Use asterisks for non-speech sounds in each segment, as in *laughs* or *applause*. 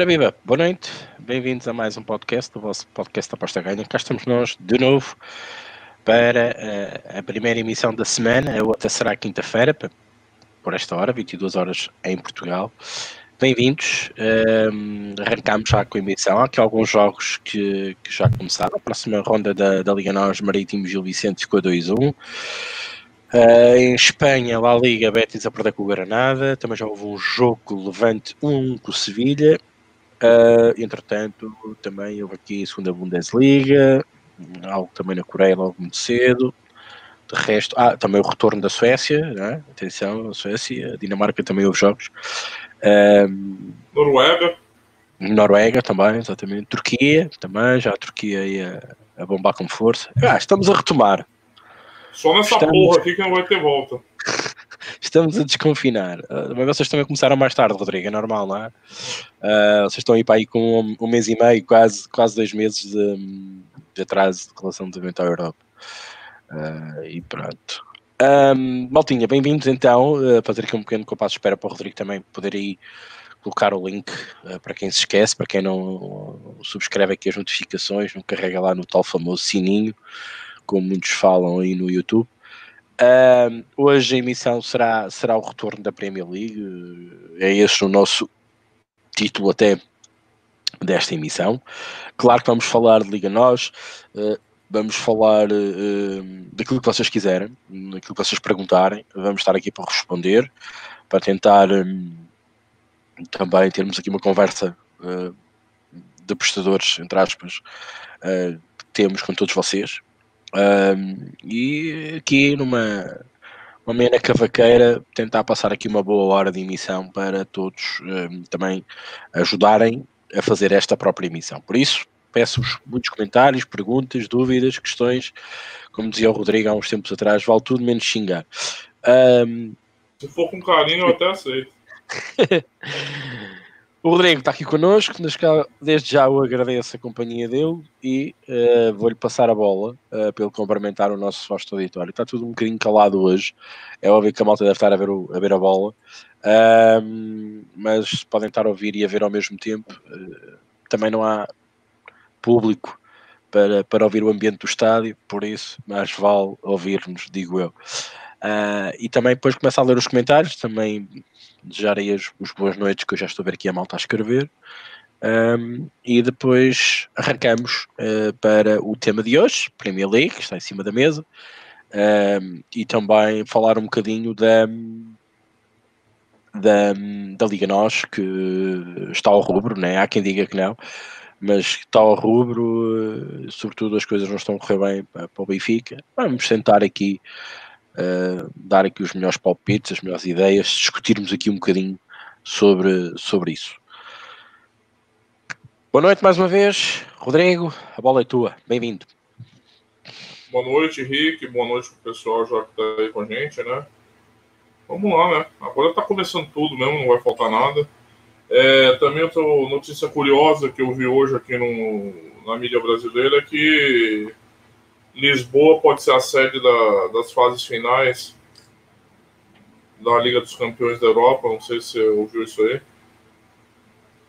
Ora viva, boa noite, bem-vindos a mais um podcast, o vosso podcast da Aposta Ganha. Cá estamos nós de novo para uh, a primeira emissão da semana, a outra será quinta-feira, por esta hora, 22 horas em Portugal. Bem-vindos, um, arrancamos já com a emissão. Há aqui alguns jogos que, que já começaram. A próxima ronda da, da Liga Nós Marítimo Gil Vicente ficou 2-1. Uh, em Espanha, La Liga, Betis a perder com o Granada. Também já houve um jogo Levante 1 com o Sevilha. Uh, entretanto, também houve aqui a segunda Bundesliga, algo também na Coreia logo muito cedo. De resto, ah, também o retorno da Suécia, né? atenção, a Suécia, a Dinamarca também houve jogos. Um, Noruega. Noruega também, exatamente. Turquia também, já a Turquia aí a, a bombar com força. Ah, estamos a retomar. Só nessa estamos... porra aqui que não vai ter volta. Estamos a desconfinar. Uh, mas vocês também começaram mais tarde, Rodrigo, é normal, não é? Uh, vocês estão aí para aí com um, um, mês e meio, quase, quase dois meses de, de atraso de evento à Europa. Uh, e pronto. Um, Maltinha, bem-vindos então. Uh, fazer aqui um pequeno compasso de espera para o Rodrigo também poder aí colocar o link uh, para quem se esquece, para quem não subscreve aqui as notificações, não carrega lá no tal famoso sininho como muitos falam aí no YouTube. Hoje a emissão será, será o retorno da Premier League, é este o nosso título até desta emissão. Claro que vamos falar de Liga Nós, uh, vamos falar uh, daquilo que vocês quiserem, daquilo que vocês perguntarem, vamos estar aqui para responder, para tentar um, também termos aqui uma conversa uh, de prestadores, entre aspas, que temos com todos vocês. Um, e aqui numa uma mena cavaqueira tentar passar aqui uma boa hora de emissão para todos um, também ajudarem a fazer esta própria emissão. Por isso, peço-vos muitos comentários, perguntas, dúvidas, questões. Como dizia o Rodrigo há uns tempos atrás, vale tudo menos xingar. Um... Se for com carinho, eu até aceito. *laughs* O Rodrigo está aqui connosco, desde já eu agradeço a companhia dele e uh, vou-lhe passar a bola uh, para ele cumprimentar o nosso vasto auditório. Está tudo um bocadinho calado hoje, é óbvio que a malta deve estar a ver, o, a, ver a bola, uh, mas podem estar a ouvir e a ver ao mesmo tempo. Uh, também não há público para, para ouvir o ambiente do estádio, por isso mais vale ouvir-nos, digo eu. Uh, e também depois começar a ler os comentários, também desejarei as, as boas noites, que eu já estou a ver aqui a malta a escrever. Um, e depois arrancamos uh, para o tema de hoje, Premier League, que está em cima da mesa, um, e também falar um bocadinho da, da, da Liga Nós, que está ao rubro, né? há quem diga que não, mas está ao rubro, uh, sobretudo as coisas não estão a correr bem para, para o Benfica. Vamos sentar aqui uh, dar aqui os melhores palpites, as melhores ideias, discutirmos aqui um bocadinho sobre, sobre isso. Boa noite mais uma vez, Rodrigo, a bola é tua, bem-vindo. Boa noite, Henrique, boa noite para o pessoal já que está aí com a gente, né? Vamos lá, né? Agora está começando tudo mesmo, não vai faltar nada. É, também outra notícia curiosa que eu vi hoje aqui no, na mídia brasileira é que Lisboa pode ser a sede da, das fases finais da Liga dos Campeões da Europa. Não sei se você ouviu isso aí.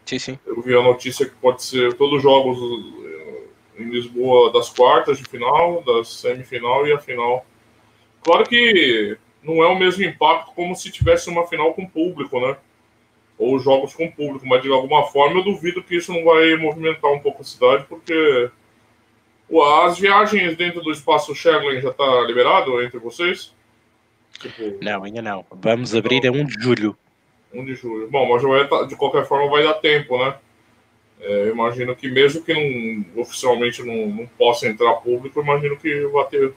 Sim, sim. Eu vi a notícia que pode ser todos os jogos eh, em Lisboa das quartas de final, da semifinal e a final. Claro que não é o mesmo impacto como se tivesse uma final com público, né? Ou jogos com público, mas de alguma forma eu duvido que isso não vai movimentar um pouco a cidade, porque as viagens dentro do espaço Schengen já está liberado entre vocês? Tipo... Não, ainda não. Vamos abrir é 1 de julho. 1 de julho. Bom, mas vai, tá, de qualquer forma vai dar tempo, né? É, imagino que mesmo que não, oficialmente não, não possa entrar público, imagino que vai ter,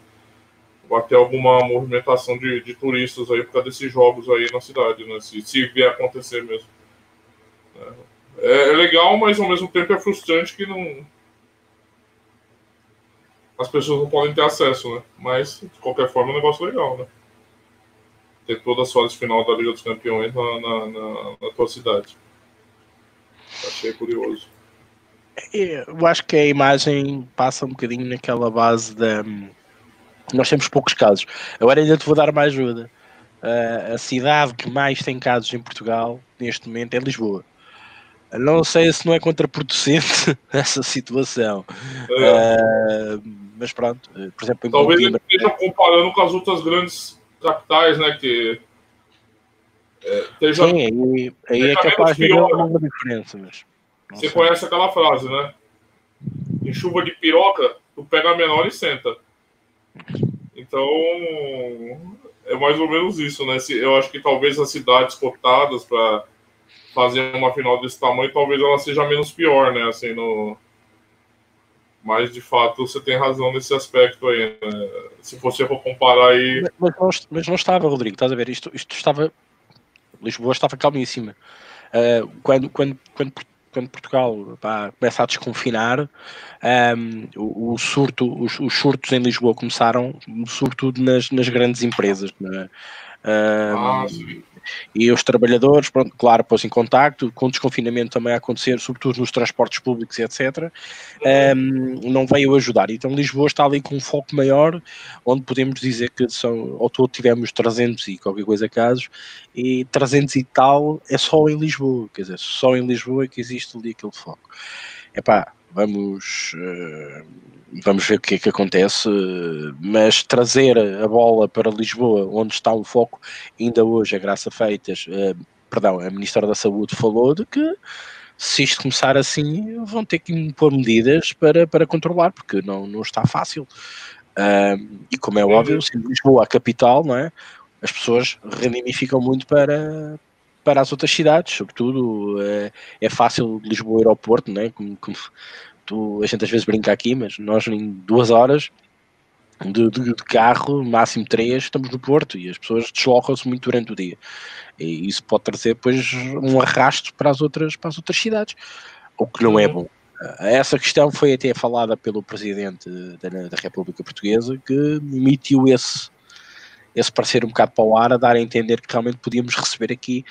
vai ter alguma movimentação de, de turistas aí por causa desses jogos aí na cidade, né? Se, se vier acontecer mesmo. É, é legal, mas ao mesmo tempo é frustrante que não, as pessoas não podem ter acesso, né? Mas, de qualquer forma, é um negócio legal, né? Ter todas as fases final da Liga dos Campeões na, na, na, na tua cidade. Achei curioso. Eu acho que a imagem passa um bocadinho naquela base da. Nós temos poucos casos. Agora ainda te vou dar uma ajuda. Uh, a cidade que mais tem casos em Portugal neste momento é Lisboa. não sei se não é contraproducente *laughs* essa situação. É. Uh, mas pronto, por exemplo, talvez ele esteja comparando com as outras grandes capitais, né? Que é, esteja, Sim, aí, aí é capaz de haver uma diferença. Mas Você sei. conhece aquela frase, né? Em chuva de piroca, tu pega a menor e senta. Então, é mais ou menos isso, né? Eu acho que talvez as cidades cotadas para fazer uma final desse tamanho, talvez ela seja menos pior, né? Assim, no... Mas, de fato, você tem razão nesse aspecto aí. Né? Se você for comparar aí... Mas, mas, não, mas não estava, Rodrigo, estás a ver? Isto, isto estava... Lisboa estava calmíssima. Uh, quando, quando, quando quando Portugal pá, começa a desconfinar, um, ehm, o, o, surto, os, os, surtos em Lisboa começaram, sobretudo nas, nas grandes empresas. Né? E os trabalhadores, pronto, claro, pôs em contacto, com o desconfinamento também a acontecer, sobretudo nos transportes públicos, etc., um, não veio ajudar. Então Lisboa está ali com um foco maior, onde podemos dizer que são, ao todo tivemos 300 e qualquer coisa casos, e 300 e tal é só em Lisboa, quer dizer, só em Lisboa é que existe ali aquele foco. Epá, vamos, uh, vamos ver o que é que acontece, mas trazer a bola para Lisboa, onde está o foco, ainda hoje, a graça feitas, uh, perdão, a Ministra da Saúde falou de que se isto começar assim, vão ter que impor medidas para, para controlar, porque não, não está fácil. E como é óbvio, se Lisboa a capital, não é? as pessoas ramificam muito para, para as outras cidades, sobretudo é, é fácil Lisboa aeroporto, né? como, como tu, a gente às vezes brinca aqui, mas nós em duas horas de, de, de, carro, máximo três, estamos no Porto e as pessoas deslocam-se muito durante o dia. E isso pode trazer depois um arrasto para as outras, para as outras cidades, o que não é bom. Essa questão foi até falada pelo Presidente da, da República Portuguesa, que emitiu esse, esse parecer um bocado para o ar, a dar a entender que realmente podíamos receber aqui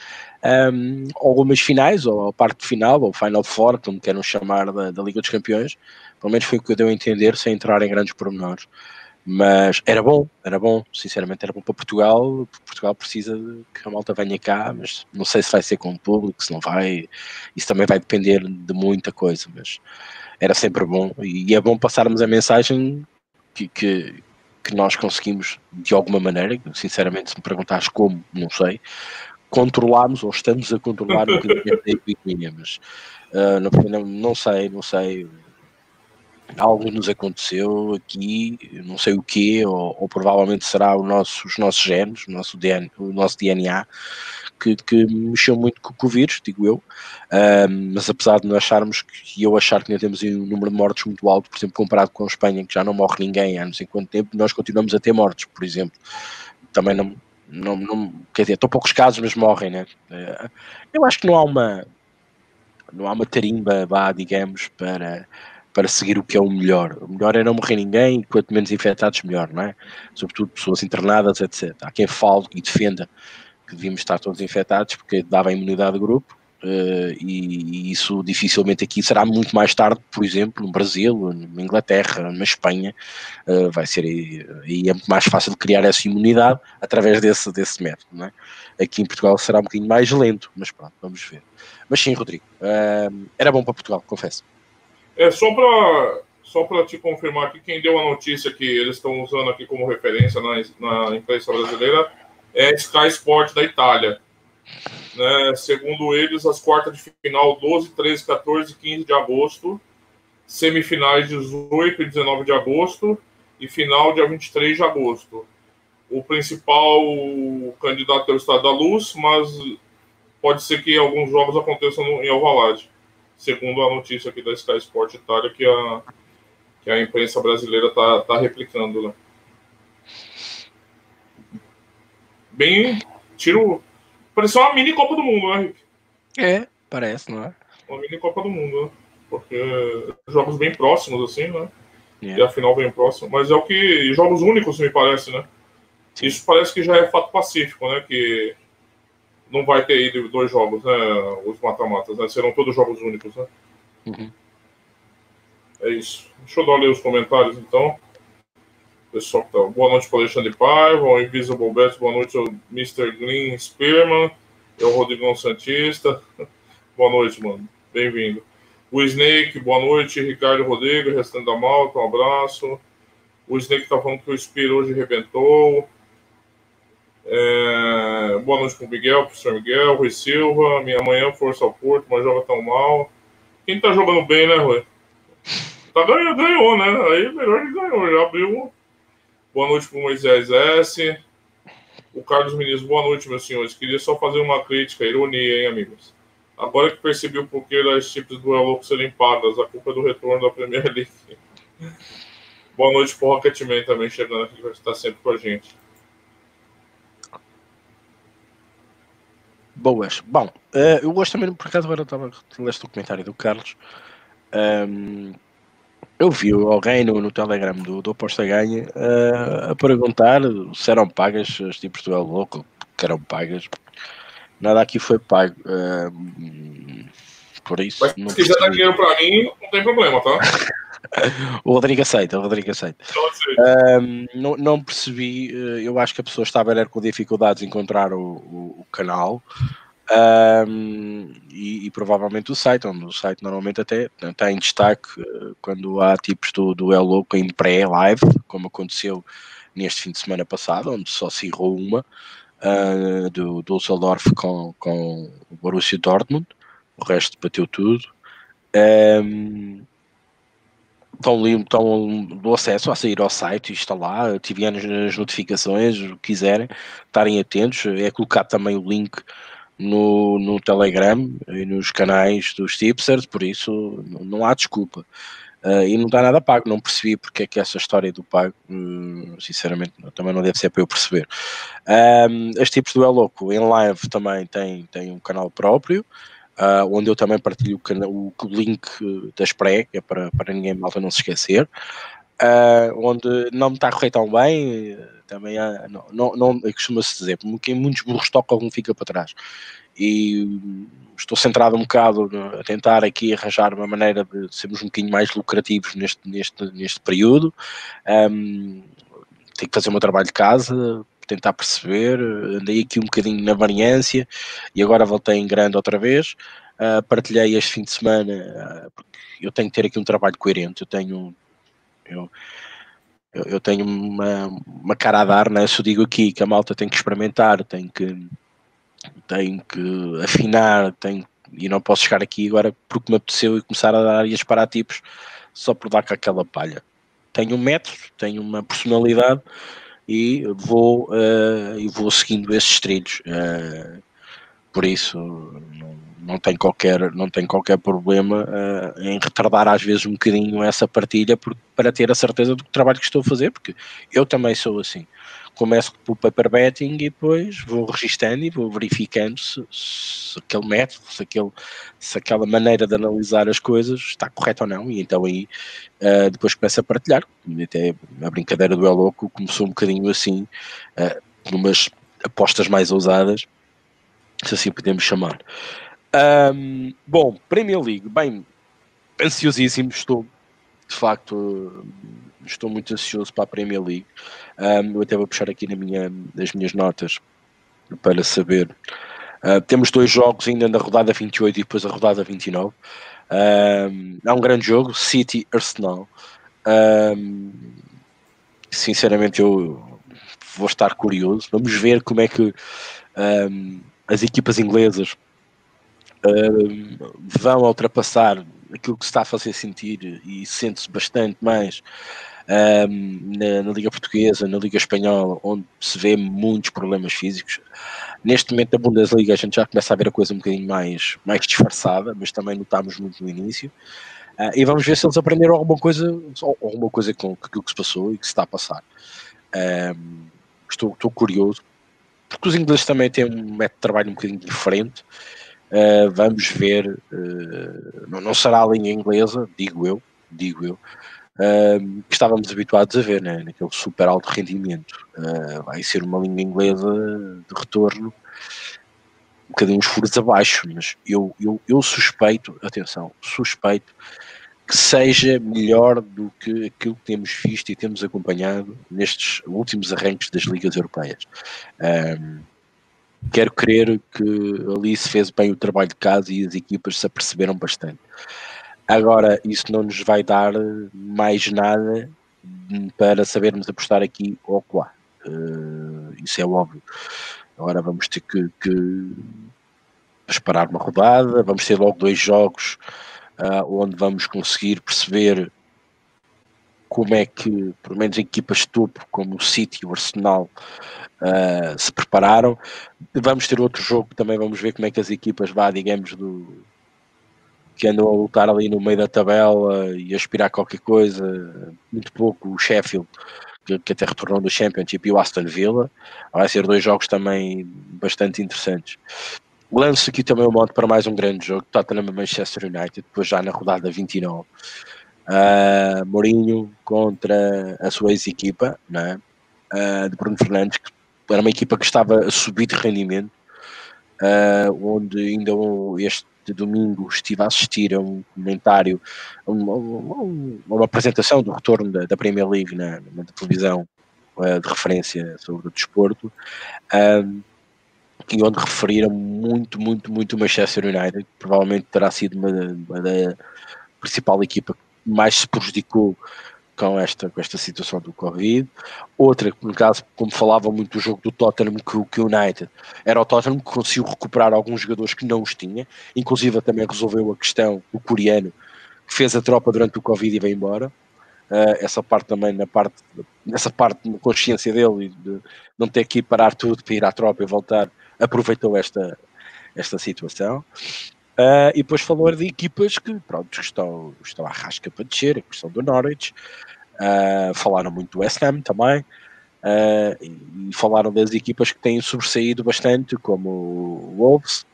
um, algumas finais, ou a parte final, ou Final Four, como queiram chamar, da, da, Liga dos Campeões. Pelo menos foi o que eu deu a entender, sem entrar em grandes pormenores. Mas era bom, era bom, sinceramente era bom para Portugal. Portugal precisa que a malta venha cá, mas não sei se vai ser com o público, se não vai. Isso também vai depender de muita coisa, mas era sempre bom. E é bom passarmos a mensagem que, que que nós conseguimos, de alguma maneira, sinceramente, se me perguntares como, não sei, controlarmos ou estamos a controlar um bocadinho a epidemia, mas uh, não, não sei, não sei. Algo nos aconteceu aqui, não sei o quê, ou, ou provavelmente será o nosso, os nossos genes, o nosso DNA, o nosso DNA que, que mexeu muito com, o vírus, digo eu, mas apesar de nós acharmos que, eu achar que ainda temos um número de mortes muito alto, por exemplo, comparado com a Espanha, que já não morre ninguém há não sei quanto tempo, nós continuamos a ter mortes, por exemplo. Também não, não, não quer dizer, estão poucos casos, mas morrem, né? Eh, eu acho que não há uma, não há uma tarimba, vá, digamos, para, para seguir o que é o melhor. O melhor é não morrer ninguém, quanto menos infectados, melhor, não é? Sobretudo pessoas internadas, etc. Há quem fale e defenda que devíamos estar todos infectados porque dava imunidade de grupo uh, e, e, isso dificilmente aqui será muito mais tarde, por exemplo, no Brasil, na Inglaterra, na Espanha, uh, vai ser aí, é muito mais fácil criar essa imunidade através desse, desse método, não é? Aqui em Portugal será um bocadinho mais lento, mas pronto, vamos ver. Mas sim, Rodrigo, uh, era bom para Portugal, confesso. É só para só para te confirmar aqui, quem deu a notícia que eles estão usando aqui como referência na, na imprensa brasileira é Sky Sport da Itália. Né? Segundo eles, as quartas de final 12, 13, 14 e 15 de agosto, semifinais 18 e 19 de agosto e final dia 23 de agosto. O principal candidato é o Estado da Luz, mas pode ser que alguns jogos aconteçam em Alvalade, segundo a notícia aqui da Sky Sport Itália, que a, que a imprensa brasileira está tá replicando. Né? Bem. Tiro. Pareceu uma mini Copa do Mundo, né, Rick? É, parece, não é? Uma mini Copa do Mundo, né? Porque jogos bem próximos, assim, né? É. E a final bem próxima. Mas é o que. Jogos únicos, me parece, né? Sim. Isso parece que já é fato pacífico, né? Que não vai ter ido dois jogos, né? Os mata-matas, né? Serão todos jogos únicos, né? Uhum. É isso. Deixa eu dar ler os comentários, então pessoal que tá. Boa noite para Alexandre Paiva, o Invisible Best, boa noite ao Mr. Green Spearman, é o Rodrigão Santista. *laughs* Boa noite, mano. bem-vindo. O Snake, boa noite. Ricardo Rodrigo, restante da malta, um abraço. O Snake está falando que o Spiro hoje arrebentou. É... Boa noite para o Miguel, professor Miguel, Rui Silva. Minha manhã, força ao Porto, mas joga tão mal. Quem está jogando bem, né, Rui? Tá ganhando, ganhou, né? Aí melhor ele ganhou, já abriu. Boa noite para o Moisés S. O Carlos Ministro, boa noite, meus senhores. Queria só fazer uma crítica, ironia, hein, amigos? Agora que percebi o porquê das chips do Louco serem pagas, a culpa é do retorno da Premier League. *laughs* boa noite para o Rocketman também chegando aqui, que vai estar sempre com a gente. Boas. Bom, uh, eu gosto também, por acaso, agora estava leste o comentário do Carlos. Um, eu vi alguém no, no Telegram do, do Aposta Ganha uh, a perguntar se eram pagas as tipos do El Louco, que eram pagas. Nada aqui foi pago. Uh, por isso. Mas se quiser dar dinheiro para mim, não tem problema, tá? *laughs* o Rodrigo aceita, o Rodrigo aceita. Um, não, não, percebi, eh, eu acho que a pessoa estava era com dificuldades em encontrar o, o, o canal. Um, e, e, provavelmente o site, onde o site normalmente até está em destaque uh, quando há tipos do, do El Louco em pré-live, como aconteceu neste fim de semana passado, onde só se errou uma uh, do Düsseldorf com, com o Borussia Dortmund, o resto bateu tudo. Um, estão, estão do acesso a sair ao site e está lá, ativarem as notificações, o que quiserem, estarem atentos, é colocar também o link no, no Telegram e nos canais dos tipsters, por isso não, não há desculpa. Uh, e não está nada pago, não percebi porque é que essa história do pago, hum, sinceramente, também não deve ser para eu perceber. Um, as tipos do É Louco em live também tem, tem um canal próprio, uh, onde eu também partilho o, o link das pré, que é para, para ninguém malta não se esquecer, uh, onde não me está a correr tão bem, também há, não, não, não costuma-se dizer, porque muitos burros toca algum fica para trás. E estou centrado um bocado a tentar aqui arranjar uma maneira de sermos um bocadinho mais lucrativos neste, neste, neste período. Um, tenho que fazer o meu trabalho de casa, tentar perceber, andei aqui um bocadinho na variância e agora voltei em grande outra vez. Uh, partilhei este fim de semana, uh, porque eu tenho que ter aqui um trabalho coerente, eu tenho. Eu, eu, tenho uma, uma cara a dar, né? se eu digo aqui que a malta tem que experimentar, tem que, tem que afinar, tem, e não posso chegar aqui agora porque me apeteceu e começar a dar e a disparar tipos só por dar com aquela palha. Tenho um método, tenho uma personalidade e vou, uh, e vou seguindo esses trilhos. Uh, por isso não, não tem qualquer, não tem qualquer problema uh, em retardar às vezes um bocadinho essa partilha por, para ter a certeza do trabalho que estou a fazer, porque eu também sou assim. Começo pelo paper betting e depois vou registando e vou verificando se, se aquele método, se, aquele, se aquela maneira de analisar as coisas está correta ou não, e então aí uh, depois começo a partilhar. Até a brincadeira do El Louco começou um bocadinho assim, uh, numas apostas mais ousadas, se assim podemos chamar. Um, bom, Premier League, bem, ansiosíssimo, estou de facto, estou muito ansioso para a Premier League. Um, eu até vou puxar aqui na minha, nas minhas notas para saber. Uh, temos dois jogos ainda na rodada 28 e depois a rodada 29. Um, há um grande jogo, City Arsenal. Um, sinceramente, eu vou estar curioso. Vamos ver como é que um, as equipas inglesas vão ultrapassar aquilo que se está a fazer sentir e sente-se bastante mais um, na, na, Liga Portuguesa, na Liga Espanhola, onde se vê muitos problemas físicos. Neste momento da Bundesliga a gente já começa a ver a coisa um bocadinho mais, mais disfarçada, mas também notámos muito no início. Uh, e vamos ver se eles aprenderam alguma coisa, alguma coisa com aquilo que se passou e que se está a passar. Um, estou, estou curioso, porque os ingleses também têm um método de trabalho um bocadinho diferente Uh, vamos ver, uh, não, não, será a linha inglesa, digo eu, digo eu, uh, que estávamos habituados a ver, né, naquele super alto rendimento. vai ser uma linha inglesa de retorno um bocadinho os furos abaixo, mas eu, eu, eu suspeito, atenção, suspeito que seja melhor do que aquilo que temos visto e temos acompanhado nestes últimos arranques das ligas europeias. Um, quero crer que ali se fez bem o trabalho de casa e as equipas se aperceberam bastante. Agora, isso não nos vai dar mais nada para sabermos apostar aqui ou lá. Uh, isso é óbvio. Agora vamos ter que, que, esperar uma rodada, vamos ter logo dois jogos uh, onde vamos conseguir perceber como é que, pelo menos equipas de topo, como o City e o Arsenal, uh, se prepararam. Vamos ter outro jogo, também vamos ver como é que as equipas vá, digamos, do que andam a lutar ali no meio da tabela e aspirar qualquer coisa, muito pouco o Sheffield, que, que até retornou do Championship, e o Aston Villa. Vai ser dois jogos também bastante interessantes. Lanço aqui também o modo para mais um grande jogo, Tottenham Manchester United, depois já na rodada 29. Uh, Mourinho contra a sua ex-equipa, né? uh, de Bruno Fernandes, que era uma equipa que estava a subir de rendimento, uh, onde ainda este domingo estive a assistir a um comentário, a uma, uma, uma apresentação do retorno da, da Premier League na, na televisão uh, de referência sobre o desporto, e onde referiram muito, muito, muito o Manchester United, que provavelmente terá sido uma, uma da principal equipa mais se prejudicou com esta, com esta situação do Covid. Outra, no caso, como falava muito do jogo do Tottenham com o United, era o Tottenham que conseguiu recuperar alguns jogadores que não os tinha, inclusive também resolveu a questão, o coreano, que fez a tropa durante o Covid e veio embora. Uh, essa parte também, na parte, nessa parte, na consciência dele, de não ter que ir parar tudo para ir à tropa e voltar, aproveitou esta, esta situação. Uh, e depois falou de equipas que, pronto, estão, estão à rasca para descer, a questão do Norwich. Uh, falaram muito do West Ham também. Uh, e, e, falaram das equipas que têm sobressaído bastante, como o Wolves.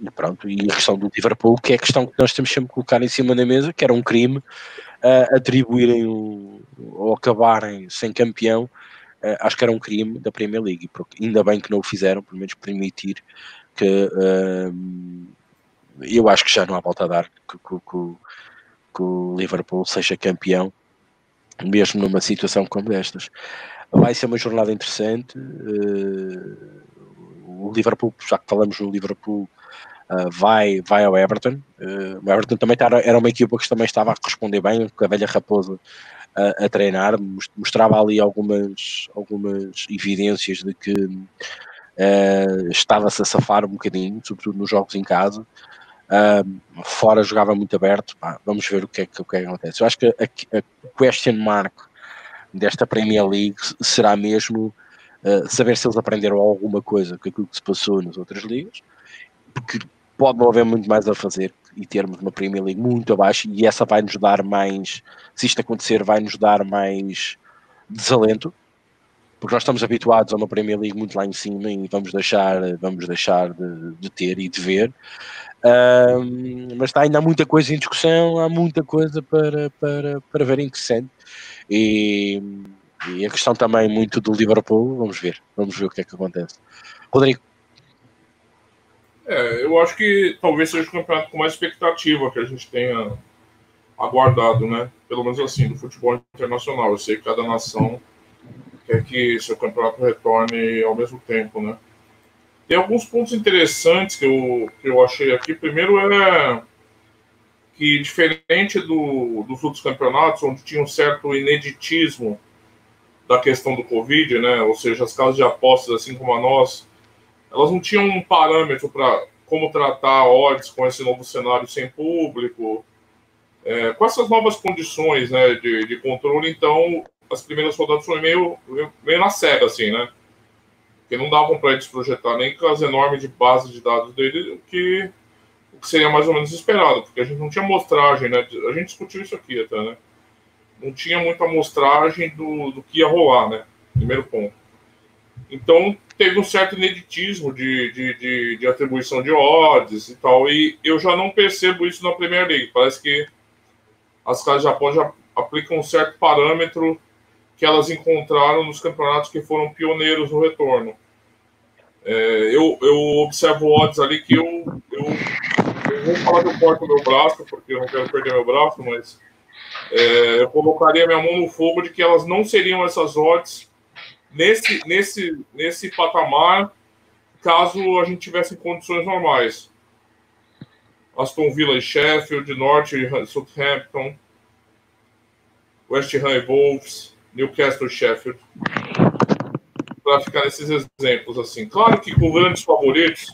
e pronto, e a questão do Liverpool, que é a questão que nós temos sempre que colocar em cima da mesa, que era um crime atribuírem o, ou acabarem sem campeão. acho que era um crime da Premier League, porque ainda bem que não o fizeram, pelo menos permitir que eu acho que já não há volta a dar que, que, que, que, o Liverpool seja campeão, mesmo numa situação como destas. Vai ser uma jornada interessante. Uh, o Liverpool, já que falamos no Liverpool, uh, vai, vai ao Everton. Uh, o Everton também tá, era uma equipa que também estava a responder bem, com a velha raposa a, a treinar, mostrava ali algumas, algumas evidências de que uh, estava-se a safar um bocadinho, sobretudo nos jogos em casa. Uh, fora jogava muito aberto. Pá, vamos ver o que, é que, o que, é que acontece. Eu acho que a, a, question mark desta Premier League será mesmo uh, saber se eles aprenderam alguma coisa com aquilo que se passou nas outras ligas, porque pode não haver muito mais a fazer e termos uma Premier League muito abaixo e essa vai nos dar mais, se isto acontecer, vai nos dar mais desalento porque nós estamos habituados a uma Premier League muito lá em cima e vamos deixar, vamos deixar de, de ter e de ver. Um, mas está ainda há muita coisa em discussão, há muita coisa para, para, para ver interessante. E, e a questão também muito do Liverpool, vamos ver, vamos ver o que é que acontece. Rodrigo. É, eu acho que talvez seja o campeonato com mais expectativa que a gente tenha aguardado, né? Pelo menos assim, do futebol internacional. Eu sei que cada nação quer que seu campeonato retorne ao mesmo tempo, né? Tem alguns pontos interessantes que eu, que eu achei aqui. Primeiro é que, diferente do, dos outros campeonatos, onde tinha um certo ineditismo da questão do Covid, né? Ou seja, as casas de apostas, assim como a nós, elas não tinham um parâmetro para como tratar odds com esse novo cenário sem público, é, com essas novas condições né, de, de controle. Então, as primeiras rodadas foram meio, meio na cega, assim, né? Porque não davam para eles projetar nem com as enormes de base de dados dele o que, o que seria mais ou menos esperado, porque a gente não tinha mostragem, né? A gente discutiu isso aqui até, né? Não tinha muita mostragem do, do que ia rolar, né? Primeiro ponto. Então, teve um certo ineditismo de, de, de, de atribuição de odds e tal, e eu já não percebo isso na Premier League. Parece que as casas de aposta já aplicam um certo parâmetro que elas encontraram nos campeonatos que foram pioneiros no retorno. É, eu, eu observo odds ali que eu, eu, eu vou falar que eu corto meu braço, porque eu não quero perder meu braço, mas é, eu colocaria minha mão no fogo de que elas não seriam essas odds nesse, nesse, nesse patamar, caso a gente tivesse condições normais. Aston Villa e Sheffield, Norte e Southampton, West Ham e Wolves, Newcastle Sheffield. Para ficar nesses exemplos assim. Claro que com grandes favoritos,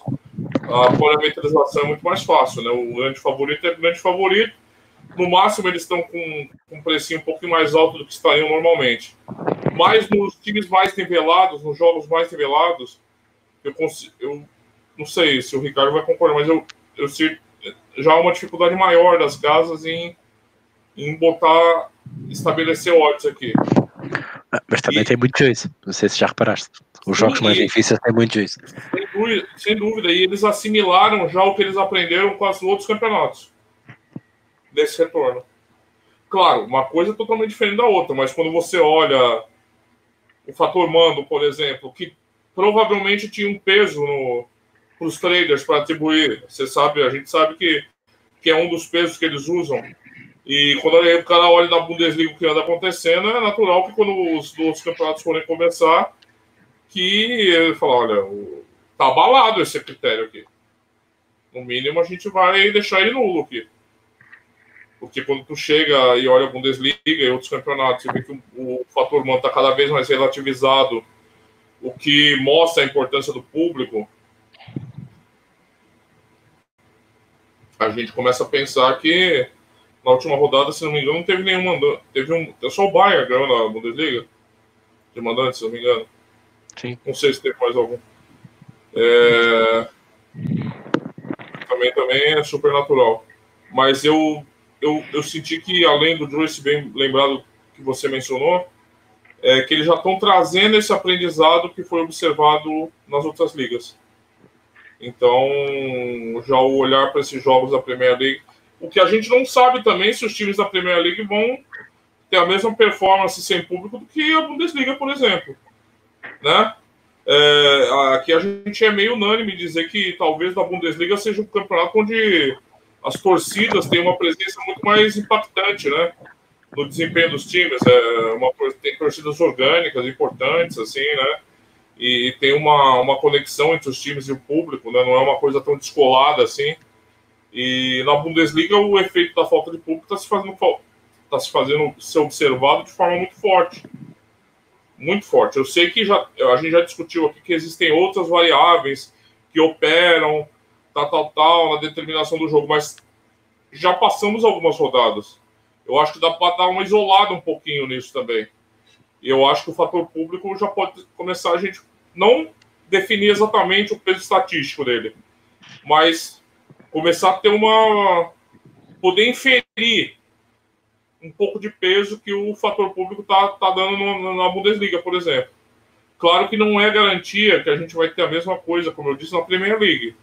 a parametrização é muito mais fácil, né? O grande favorito é grande favorito. No máximo, eles estão com, um precinho um pouquinho mais alto do que estariam normalmente. Mas nos times mais nivelados, nos jogos mais nivelados, eu, consigo, eu não sei se o Ricardo vai concordar, mas eu, eu já há uma dificuldade maior das casas em, em botar, estabelecer odds aqui. Ah, mas também e, tem muito juízo, não sei se já reparaste. Os jogos mais difíceis têm muito juízo. Sem dúvida, sem dúvida, e eles assimilaram já o que eles aprenderam com os outros campeonatos desse retorno. Claro, uma coisa é totalmente diferente da outra, mas quando você olha o fator mando, por exemplo, que provavelmente tinha um peso para os traders para atribuir, você sabe, a gente sabe que, que é um dos pesos que eles usam. E quando o cara olha na Bundesliga o que anda acontecendo, é natural que quando os, os campeonatos forem começar, que ele fala, olha, tá abalado esse critério aqui. No mínimo, a gente vai deixar ele nulo aqui. Porque quando tu chega e olha a Bundesliga e outros campeonatos, e vê que o, o fator humano está cada vez mais relativizado, o que mostra a importância do público, a gente começa a pensar que na última rodada, se não me engano, não teve nenhum mandante. Teve um. Só o Bayern ganhou na Bundesliga. De mandante, se não me engano. Sim. Não sei se teve mais algum. É... Também, também é super natural. Mas eu eu, eu senti que, além do Joyce bem lembrado que você mencionou, é que eles já estão trazendo esse aprendizado que foi observado nas outras ligas. Então, já o olhar para esses jogos da Premier League. O que a gente não sabe também se os times da Premier League vão ter a mesma performance sem público do que a Bundesliga, por exemplo. Né? É, aqui a gente é meio unânime dizer que talvez a Bundesliga seja um campeonato onde as torcidas têm uma presença muito mais impactante, né? No desempenho dos times. É uma, tem torcidas orgânicas importantes, assim, né? E tem uma, uma conexão entre os times e o público, né? Não é uma coisa tão descolada assim. E na Bundesliga o efeito da falta de público está se fazendo está se fazendo ser observado de forma muito forte. Muito forte. Eu sei que já a gente já discutiu aqui que existem outras variáveis que operam tal, tal, tal, na determinação do jogo, mas já passamos algumas rodadas. Eu acho que dá para dar uma isolada um pouquinho nisso também. E eu acho que o fator público já pode começar a gente não definir exatamente o peso estatístico dele, mas começar a ter uma poder inferir um pouco de peso que o fator público está tá dando no, na Bundesliga, por exemplo. Claro que não é garantia que a gente vai ter a mesma coisa, como eu disse, na Premier League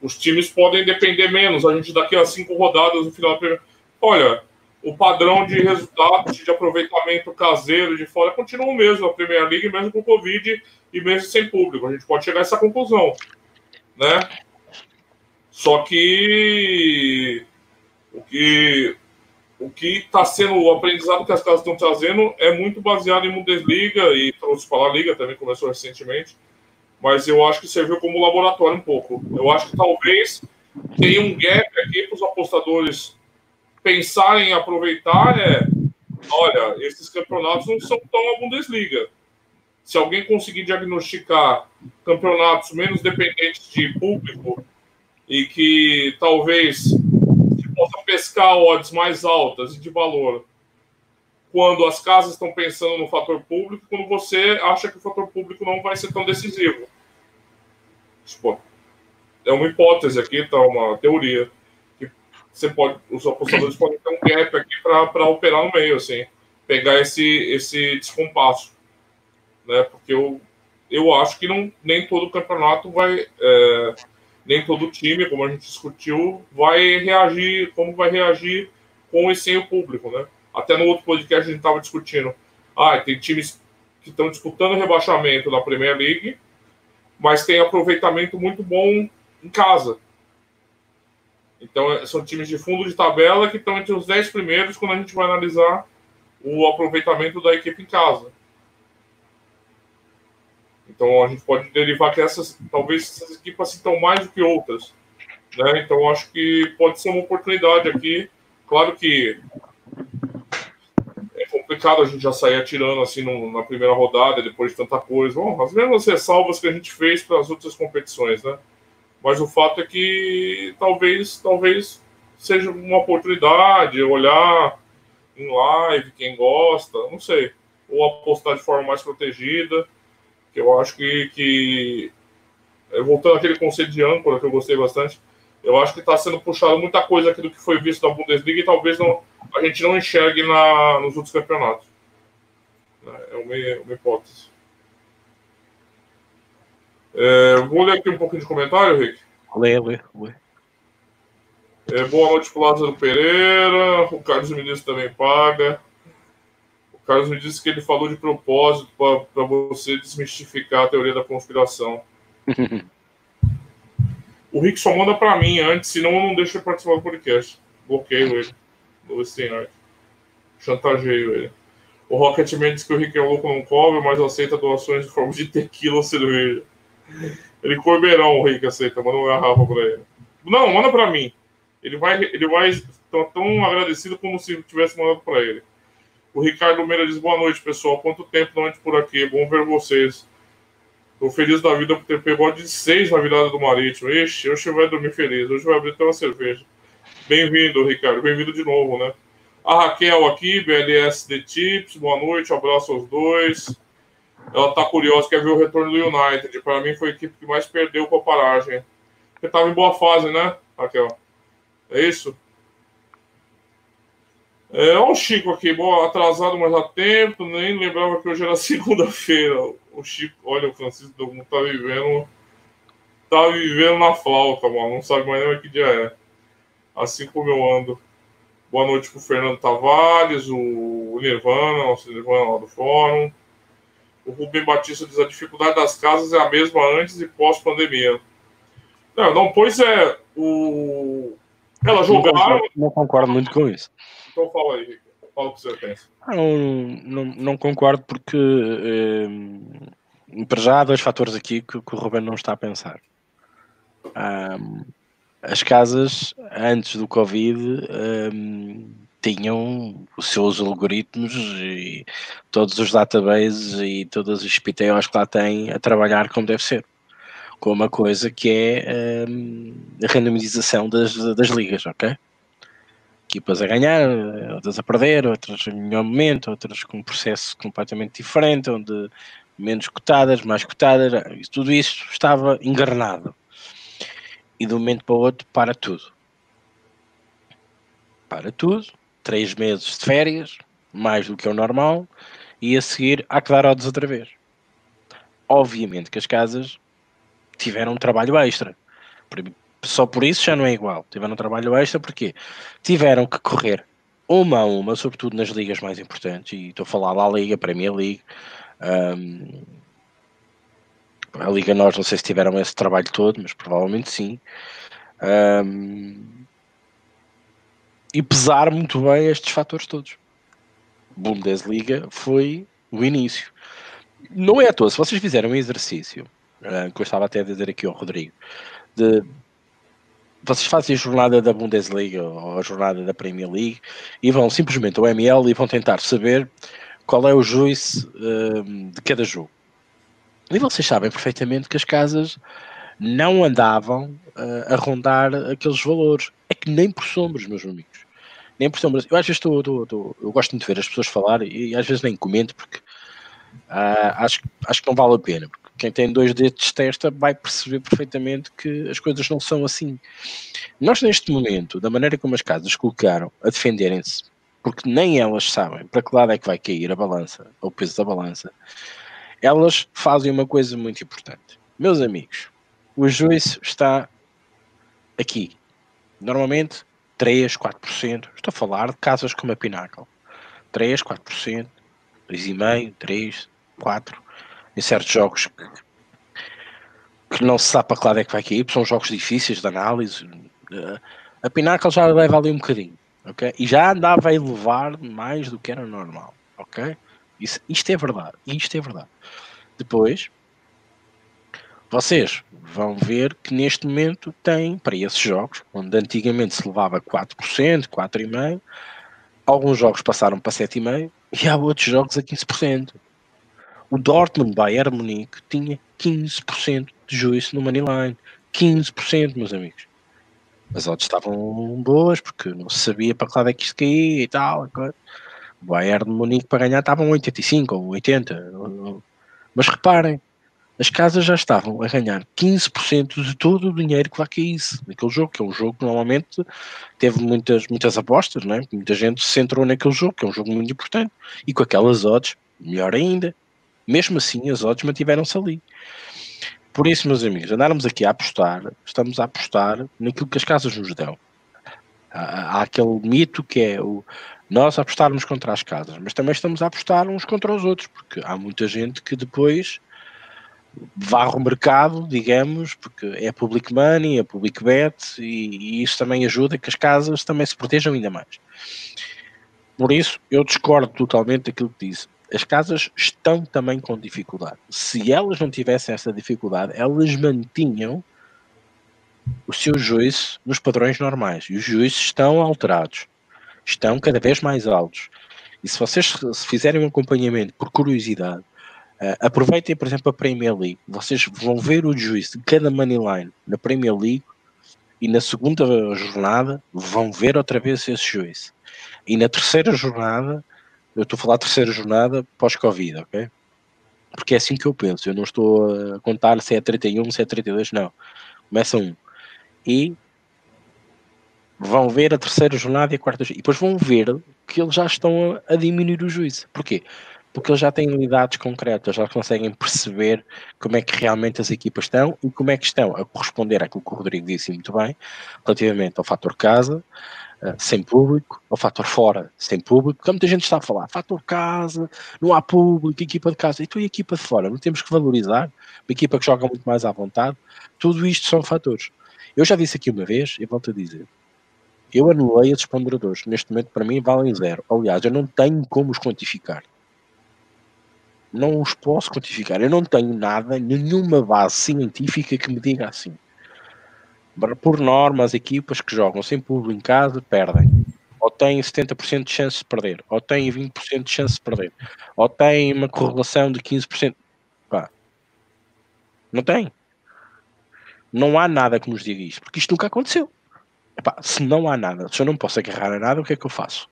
os times podem depender menos. A gente daqui a cinco rodadas no final da primeira. Olha, o padrão de resultados, de aproveitamento caseiro de fora continua o mesmo na Premier League, mesmo com Covid e mesmo sem público. A gente pode chegar a essa conclusão, né? Só que o que o que está sendo o aprendizado que as casas estão trazendo é muito baseado em Bundesliga e trouxe para a Liga também começou recentemente mas eu acho que serviu como laboratório um pouco. Eu acho que talvez tenha um gap aqui para os apostadores pensarem em aproveitar. É, olha, esses campeonatos não são tão a Bundesliga. Se alguém conseguir diagnosticar campeonatos menos dependentes de público e que talvez possa pescar odds mais altas e de valor quando as casas estão pensando no fator público, quando você acha que o fator público não vai ser tão decisivo. Tipo, é uma hipótese aqui, tá? Uma teoria. Que você pode, os apostadores podem ter um gap aqui para operar no meio, assim, pegar esse, esse descompasso. Né? Porque eu, eu acho que não, nem todo campeonato vai. É, nem todo time, como a gente discutiu, vai reagir como vai reagir com e sem o público, né? Até no outro podcast a gente estava discutindo. Ah, tem times que estão disputando rebaixamento na Premier League, mas tem aproveitamento muito bom em casa. Então, é, são times de fundo de tabela que estão entre os 10 primeiros quando a gente vai analisar o aproveitamento da equipe em casa. Então a gente pode derivar que essas, talvez essas equipes sintam mais do que outras. Né? Então acho que pode ser uma oportunidade aqui. Claro que é complicado a gente já sair atirando assim no, na primeira rodada, depois de tanta coisa. Bom, as mesmas ressalvas que a gente fez para as outras competições, né? Mas o fato é que talvez, talvez seja uma oportunidade, olhar em live, quem gosta, não sei. Ou apostar de forma mais protegida, que eu acho que, que voltando àquele conceito de âncora que eu gostei bastante, eu acho que está sendo puxado muita coisa aqui do que foi visto na Bundesliga e talvez não, a gente não enxergue na, nos outros campeonatos. É uma, uma hipótese. É, vou ler aqui um pouquinho de comentário, Rick. Lê, lê, lê. É, boa noite para Lázaro Pereira. O Carlos disse também paga. O Carlos me disse que ele falou de propósito para você desmistificar a teoria da conspiração. *laughs* o Rick só manda para mim antes, senão eu não deixo ele participar do podcast. Bloqueio ele. Do StreamYard. Chantageio ele. O Rocketman diz que o Rick é louco, não cobra, mas aceita doações em forma de tequila ou cerveja. Ele corbeirão, o Rick aceita, manda uma garrafa pra ele. Não, manda pra mim. Ele vai, ele vai estar tão agradecido como se tivesse mandado para ele. O Ricardo Meira diz: Boa noite, pessoal. Quanto tempo não por aqui? Bom ver vocês. Estou feliz da vida por ter pegado de seis na virada do Marítimo. Ixi, hoje vai dormir feliz. Hoje vai abrir até uma cerveja. Bem-vindo, Ricardo. Bem-vindo de novo, né? A Raquel aqui, BLS The Tips. Boa noite, abraço aos dois. Ela está curiosa, quer ver o retorno do United. Para mim foi a equipe que mais perdeu com a paragem. Porque estava em boa fase, né, Raquel? É isso? É, olha o Chico aqui, bom, atrasado, mas há tempo, nem lembrava que hoje era *laughs* segunda-feira. O Chico, olha, o Francisco Domingo tá vivendo. Tá vivendo na flauta, mano. Não sabe mais nem que dia é. Assim como eu ando. Boa noite pro Fernando Tavares, o Nirvana, nosso Nirvana lá do fórum. O Rubem Batista diz a dificuldade das casas é a mesma antes e pós-pandemia. Não, não, pois é, o, elas jogaram. Não, não concordo muito com isso. Então fala aí. Fala o que você pensa. Não, não, não concordo porque eh, para já há dois fatores aqui que, que, o Ruben não está a pensar. Um, as casas antes do Covid um, tinham os seus algoritmos e todos os databases e todas as PTOs que lá têm a trabalhar como deve ser com uma coisa que é um, a randomização das, das ligas, ok? Equipas a ganhar, outras a perder, outras em melhor momento, outras com um processo completamente diferente, onde menos cotadas, mais cotadas, tudo isso estava engarnado. E de um momento para o outro para tudo. Para tudo, três meses de férias, mais do que o normal, e a seguir há que dar odds outra vez. Obviamente que as casas tiveram um trabalho extra. Só por isso já não é igual. Tiveram um trabalho extra porque tiveram que correr uma a uma, sobretudo nas ligas mais importantes. E estou a falar da Liga, Premier League. Um, a Liga Nós não sei se tiveram esse trabalho todo, mas provavelmente sim. Um, e pesar muito bem estes fatores todos. Bundesliga foi o início. Não é à toa, se vocês fizerem um exercício uh, que eu estava até a dizer aqui ao Rodrigo, de vocês fazem a jornada da Bundesliga ou a jornada da Premier League e vão simplesmente ao ML e vão tentar saber qual é o juice uh, de cada jogo. E vocês sabem perfeitamente que as casas não andavam uh, a rondar aqueles valores. É que nem por sombras, meus amigos. Nem por sombras. Eu às vezes estou, estou, estou, eu gosto muito de ver as pessoas falar e às vezes nem comento porque uh, acho, acho que não vale a pena. Quem tem dois dedos de testa vai perceber perfeitamente que as coisas não são assim. Nós, neste momento, da maneira como as casas colocaram a defenderem-se, porque nem elas sabem para que lado é que vai cair a balança, o peso da balança, elas fazem uma coisa muito importante. Meus amigos, o juízo está aqui. Normalmente 3, 4%. Estou a falar de casas como a Pinnacle. 3, 4%, 2,5%, 3, 4% em certos jogos que, que não se sabe para que lado é que vai cair, são jogos difíceis de análise. A Pinnacle já leva ali um bocadinho, ok? E já andava a elevar mais do que era normal, ok? Isso, isto é verdade, isto é verdade. Depois, vocês vão ver que neste momento tem, para esses jogos, onde antigamente se levava 4%, 4,5%, alguns jogos passaram para 7,5% e há outros jogos a 15%. O Dortmund Bayern Munique tinha 15% de juízo no Moneyline. 15%, meus amigos. As odds estavam boas porque não se sabia para que lado é que isto caía e tal. O Bayern de Munique para ganhar estavam 85 ou 80. Mas reparem, as casas já estavam a ganhar 15% de todo o dinheiro que lá caísse naquele jogo, que é um jogo que normalmente teve muitas, muitas apostas, né? muita gente se centrou naquele jogo, que é um jogo muito importante, e com aquelas odds, melhor ainda. Mesmo assim, as odds mantiveram-se ali. Por isso, meus amigos, andarmos aqui a apostar, estamos a apostar naquilo que as casas nos dão. Há, há aquele mito que é o nós apostarmos contra as casas, mas também estamos a apostar uns contra os outros, porque há muita gente que depois varre o mercado, digamos, porque é public money, é public bet, e, e isso também ajuda que as casas também se protejam ainda mais. Por isso, eu discordo totalmente daquilo que disse as casas estão também com dificuldade. Se elas não tivessem essa dificuldade, elas mantinham o seu juízo nos padrões normais. E os juízes estão alterados, estão cada vez mais altos. E se vocês se fizerem um acompanhamento por curiosidade, uh, aproveitem, por exemplo, a Premier League. Vocês vão ver o juízo de cada Moneyline na Premier League e na segunda jornada vão ver outra vez esse juízo. E na terceira jornada eu estou a falar terceira jornada pós-Covid, ok? Porque é assim que eu penso. Eu não estou a contar se é 31, se é 32, não. Começa um. E vão ver a terceira jornada e a quarta E depois vão ver que eles já estão a, a diminuir o juízo. Porquê? Porque eles já têm unidades concretas, já conseguem perceber como é que realmente as equipas estão e como é que estão a corresponder àquilo que o Rodrigo disse muito bem, relativamente ao fator casa, eh, sem público, ou fator fora, sem público, porque muita gente está a falar, fator casa, não há público, equipa de casa, e tu e equipa de fora, não temos que valorizar, uma equipa que joga muito mais à vontade, tudo isto são fatores. Eu já disse aqui uma vez, e volto a dizer, eu anulei esses ponderadores, neste momento para mim valem zero, aliás, eu não tenho como os quantificar. Não os posso quantificar, eu não tenho nada, nenhuma base científica que me diga assim por norma, as equipas que jogam sem público em casa perdem. Ou têm 70% de chance de perder, ou têm 20% de chance de perder, ou têm uma correlação de 15%. Pá. Não tem. Não há nada que nos diga isto, porque isto nunca aconteceu. Epá, se não há nada, se eu não posso agarrar a nada, o que é que eu faço?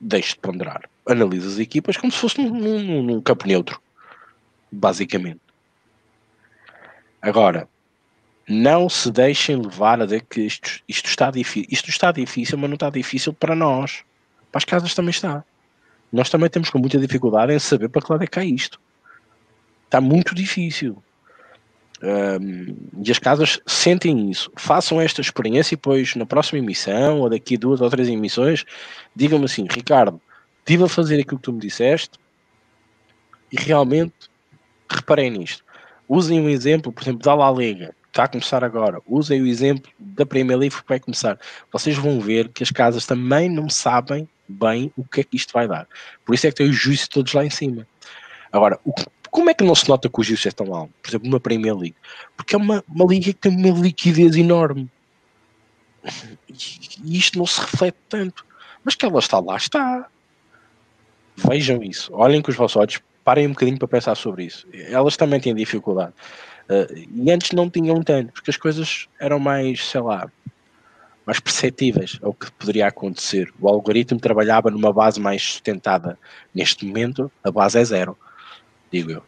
Deixo de ponderar. Analiso as equipas como se fosse num, num, num campo neutro, basicamente. Agora, não se deixem levar a dizer que isto, isto está difícil. Isto está difícil, mas não está difícil para nós. Para as casas também está. Nós também temos com muita dificuldade em saber para que lado é que cai isto. Está muito difícil. Um, e as casas sentem isso. Façam esta experiência e depois na próxima emissão ou daqui duas ou três emissões digam-me assim, Ricardo, estive a fazer aquilo que tu me disseste e realmente reparei nisto. Usem um exemplo, por exemplo, da La Liga está a começar agora. Usem o exemplo da Premier League que vai começar. Vocês vão ver que as casas também não sabem bem o que é que isto vai dar. Por isso é que tem os juízes todos lá em cima. Agora, o, como é que não se nota que os juízes estão alto? Por exemplo, uma Premier League. Porque é uma, uma liga que tem uma liquidez enorme. E isto não se reflete tanto. Mas que ela está lá, está. Vejam isso. Olhem com os vossos olhos. Parem um bocadinho para pensar sobre isso. Elas também têm dificuldade. Uh, e antes não tinham tanto, porque as coisas eram mais, sei lá, mais perceptíveis ao que poderia acontecer. O algoritmo trabalhava numa base mais sustentada. Neste momento, a base é zero, digo eu.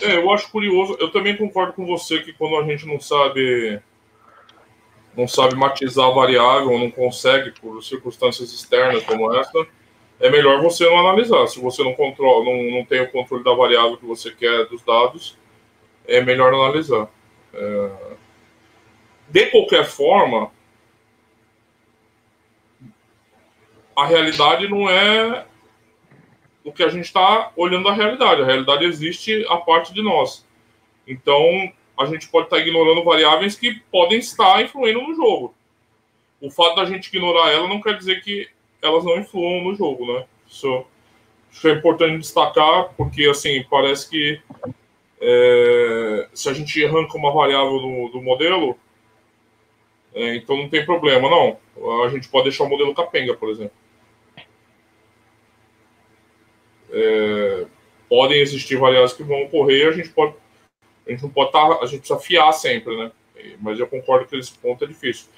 É, eu acho curioso. Eu também concordo com você que quando a gente não sabe não sabe matizar a variável, não consegue por circunstâncias externas como essa, é melhor você não analisar. Se você não controla, não, não tem o controle da variável que você quer dos dados, é melhor analisar. É... De qualquer forma, a realidade não é o que a gente está olhando a realidade. A realidade existe a parte de nós. Então, a gente pode estar tá ignorando variáveis que podem estar influindo no jogo. O fato da gente ignorar ela não quer dizer que elas não influam no jogo, né? Isso, isso é importante destacar, porque, assim, parece que é, se a gente arranca uma variável do, do modelo, é, então não tem problema, não. A gente pode deixar o modelo capenga, por exemplo. É, podem existir variáveis que vão ocorrer, a gente pode, a gente não pode estar, tá, a gente precisa fiar sempre, né? Mas eu concordo que esse ponto é difícil.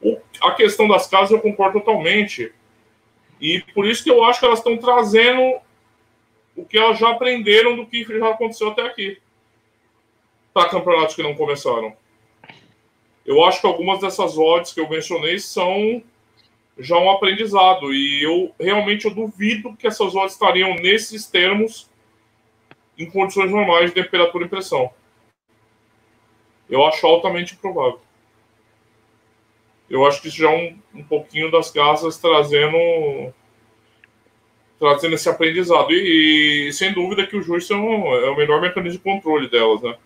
O, a questão das casas eu concordo totalmente. E por isso que eu acho que elas estão trazendo o que elas já aprenderam do que já aconteceu até aqui. Para campeonatos que não começaram. Eu acho que algumas dessas odds que eu mencionei são já um aprendizado. E eu realmente eu duvido que essas odds estariam nesses termos em condições normais de temperatura e pressão. Eu acho altamente improvável. Eu acho que isso já é um, um pouquinho das casas trazendo trazendo esse aprendizado. E, e, sem dúvida que o juiz é, um, é o melhor mecanismo de controle delas, né?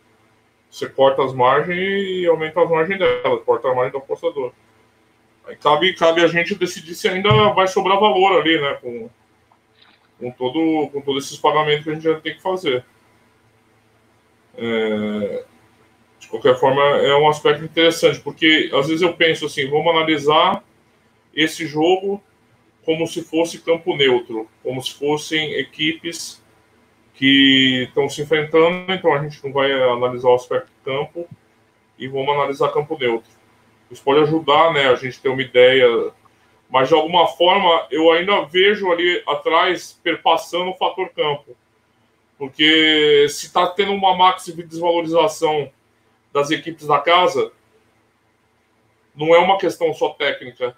Você corta as margens e aumenta as margens delas, corta a margem do apostador. Aí cabe, cabe a gente decidir se ainda vai sobrar valor ali, né? Com, com, todo, com todos esses pagamentos que a gente já tem que fazer. É, de qualquer forma, é um aspecto interessante, porque às vezes eu penso assim, vamos analisar esse jogo como se fosse campo neutro, como se fossem equipes que estão se enfrentando, então a gente não vai analisar o aspecto campo e vamos analisar campo neutro. Isso pode ajudar, né, a gente ter uma ideia, mas de alguma forma eu ainda vejo ali atrás perpassando o fator campo, porque se está tendo uma máxima de desvalorização das equipes da casa, não é uma questão só técnica,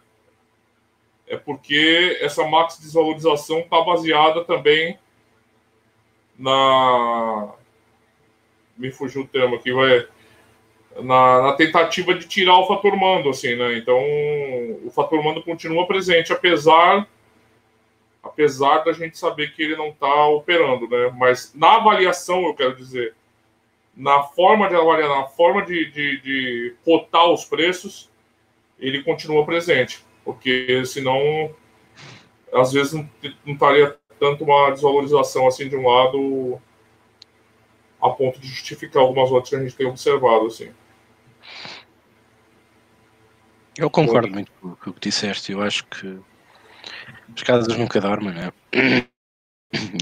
é porque essa max desvalorização está baseada também na. Me fugiu o termo aqui, vai. Na, na, tentativa de tirar o fator mando, assim, né? Então, o fator mando continua presente, apesar apesar da gente saber que ele não está operando, né? Mas na avaliação, eu quero dizer, na forma de avaliar, na forma de, de, de cotar os preços, ele continua presente porque senão às vezes não, não estaria tanto uma desvalorização assim de um lado a ponto de justificar algumas outras que a gente tem observado assim. Eu concordo muito com o que disseste. Eu acho que as casas nunca dormem, né? *clears throat*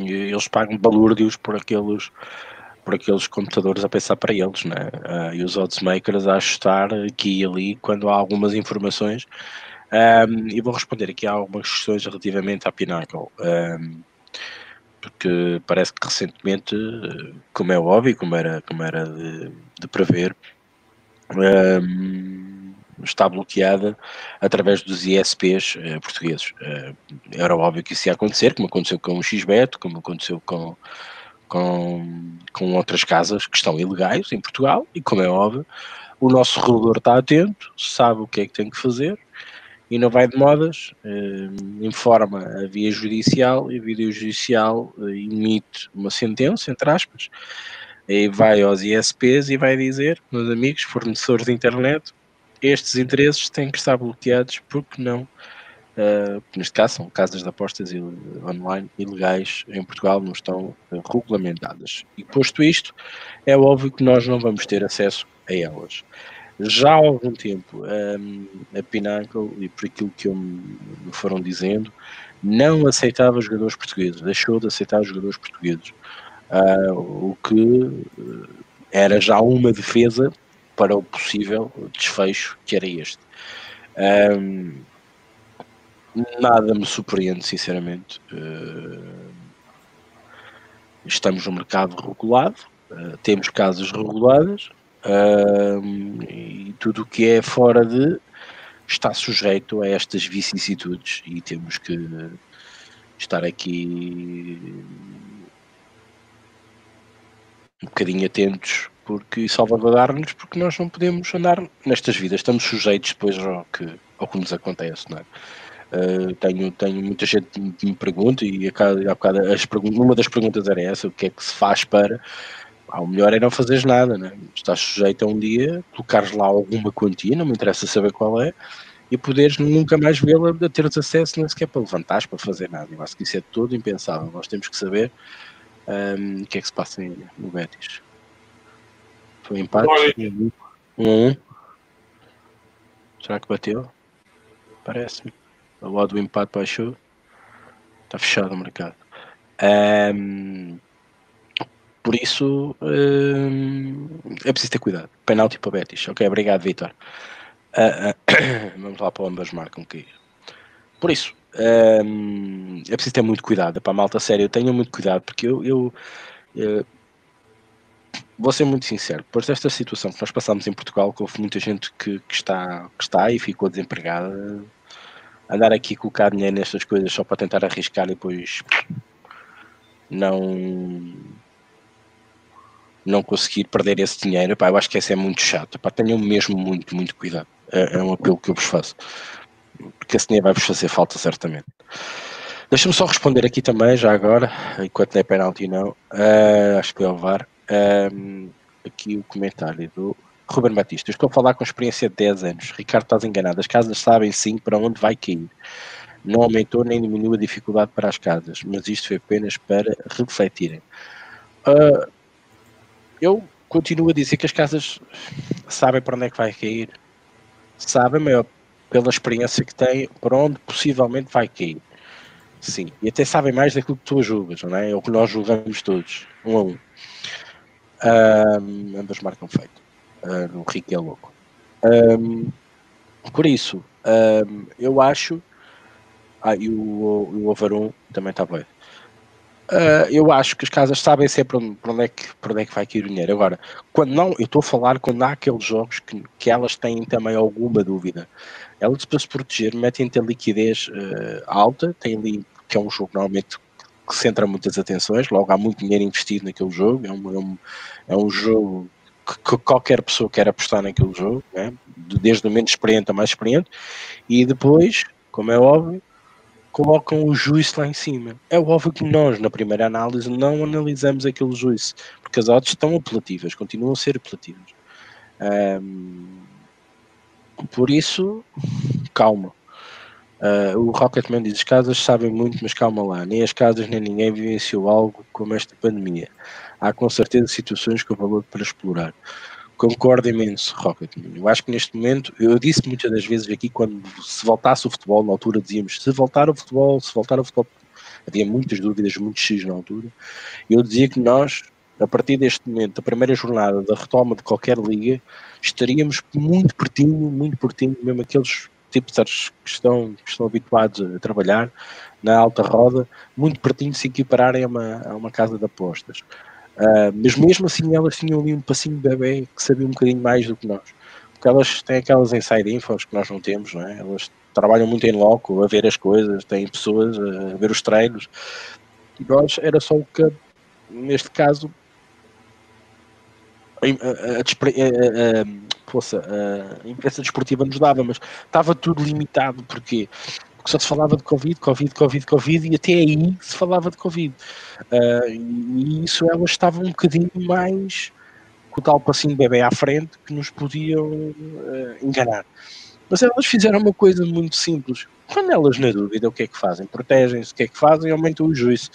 Eles pagam balúrdios por aqueles por aqueles computadores a pensar para eles, né? Uh, e os odds makers a ajustar aqui e ali quando há algumas informações um, e vou responder aqui a algumas questões relativamente à Pinnacle. Um, porque parece que recentemente, como é óbvio, como era, como era de, de prever, um, está bloqueada através dos ISPs uh, eh, portugueses. Uh, era óbvio que isso ia acontecer, como aconteceu com o XBET, como aconteceu com, com, com outras casas que estão ilegais em Portugal, e como é óbvio, o nosso regulador está atento, sabe o que é que tem que fazer e não vai de modas, eh, informa a via judicial e a via judicial eh, emite uma sentença, entre aspas, e vai aos ISPs e vai dizer, meus amigos, fornecedores de internet, estes interesses têm que estar bloqueados porque não, uh, neste caso são casas de apostas online ilegais em Portugal, não estão regulamentadas. E posto isto, é óbvio que nós não vamos ter acesso a elas já há algum tempo um, a Pinnacle, e por aquilo que me foram dizendo, não aceitava jogadores portugueses, deixou de aceitar jogadores portugueses, o que era já uma defesa para o possível desfecho que era este. Nada me surpreende, sinceramente. Uh, estamos no mercado regulado, temos casas reguladas, e tudo o que é fora de está sujeito a estas vicissitudes e temos que estar aqui um bocadinho atentos porque salvaguardar-nos porque nós não podemos andar nestas vidas, estamos sujeitos depois ao que, ao que nos acontece, não é? Uh, tenho, tenho muita gente que me pergunta e a a cada, as, uma das perguntas era essa, o que é que se faz para ah, o melhor é não fazeres nada, né? estás sujeito a um dia, colocares lá alguma quantia, não me interessa saber qual é, e poderes nunca mais vê-la, teres acesso nem sequer para levantares, para fazer nada. Eu acho que isso é todo impensável. Nós temos que saber um, o que é que se passa no Betis. Foi um empate. 1 um, um. Será que bateu? Parece-me. A lado do empate baixou. Está fechado o mercado. Um, por isso um, é preciso ter cuidado. Penalti para Betis. Ok, obrigado, Vitor. Uh, *coughs* uh, vamos lá para ambas marcam que Por isso, um, é preciso ter muito cuidado. Para a malta sério, tenham muito cuidado, porque eu, eu, eu vou ser muito sincero, depois desta situação que nós passámos em Portugal, que houve muita gente que, que, está, que está e ficou desempregada, andar aqui colocar dinheiro nestas coisas só para tentar arriscar e depois não não conseguir perder esse dinheiro, pá, eu acho que esse é muito chato, pá, tenham mesmo muito, muito cuidado, é, é um apelo que eu vos faço, porque esse dinheiro vai-vos fazer falta certamente. Deixa-me só responder aqui também, já agora, enquanto não é penalti não, uh, acho que é o VAR, um, aqui o comentário do Ruben Batista. estou a falar com experiência de 10 anos. Ricardo, estás enganado. As casas sabem sim para onde vai cair. Não aumentou nem diminuiu a dificuldade para as casas, mas isto foi apenas para refletirem. Uh, eu continuo a dizer que as casas sabem para onde é que vai cair. Sabem, maior, pela experiência que têm, para onde possivelmente vai cair. Sim, e até sabem mais daquilo que tu julgas, não é? É o que nós julgamos todos, um a um. Um, ambas marcam feito. Uh, o Rick é louco. Um, por isso, um, eu acho. Ah, e o, o Overon também está bem. Uh, eu acho que as casas sabem sempre para onde, é que, para onde é que vai cair o dinheiro. Agora, quando não, eu estou a falar quando há aqueles jogos que, que elas têm também alguma dúvida. Elas, para se proteger, metem a liquidez uh, alta, tem ali, que é um jogo normalmente que centra muitas atenções, logo há muito dinheiro investido naquele jogo, é um, é um, é um jogo que, que, qualquer pessoa quer apostar naquele jogo, né? desde o menos experiente a mais experiente, e depois, como é óbvio, colocam o juízo lá em cima. É óbvio que nós, na primeira análise, não analisamos aquele juízo, porque as odds estão apelativas, continuam a ser apelativas. Um, por isso, *laughs* calma. Uh, o Rocketman diz: as casas sabem muito, mas calma lá, nem as casas nem ninguém vivenciou algo como esta pandemia. Há com certeza situações com valor para explorar. Concordo imenso, Rocketman. Eu acho que neste momento, eu disse muitas das vezes aqui, quando se voltasse o futebol, na altura dizíamos: se voltar o futebol, se voltar o futebol, havia muitas dúvidas, muitos X na altura. Eu dizia que nós, a partir deste momento, da primeira jornada da retoma de qualquer liga, estaríamos muito pertinho, muito pertinho, mesmo aqueles tipsters que estão, que estão habituados a trabalhar na alta roda, muito pertinho de se equipararem a uma, a uma casa de apostas. Uh, mas mesmo assim elas tinham ali um passinho de bebê que sabia um bocadinho mais do que nós. Porque elas têm aquelas inside infos que nós não temos, não é? Elas trabalham muito em loco, a ver as coisas, têm pessoas a ver os treinos. E nós era só o que, neste caso, a, a, a, a imprensa desportiva nos dava, mas estava tudo limitado, porque porque só se falava de Covid, Covid, Covid, Covid, e até aí se falava de Covid. Uh, e isso elas estavam um bocadinho mais com o tal passinho bebê à frente que nos podiam uh, enganar. Mas elas fizeram uma coisa muito simples. Quando elas, na dúvida, o que é que fazem? Protegem-se, o que é que fazem? Aumentam o juízo.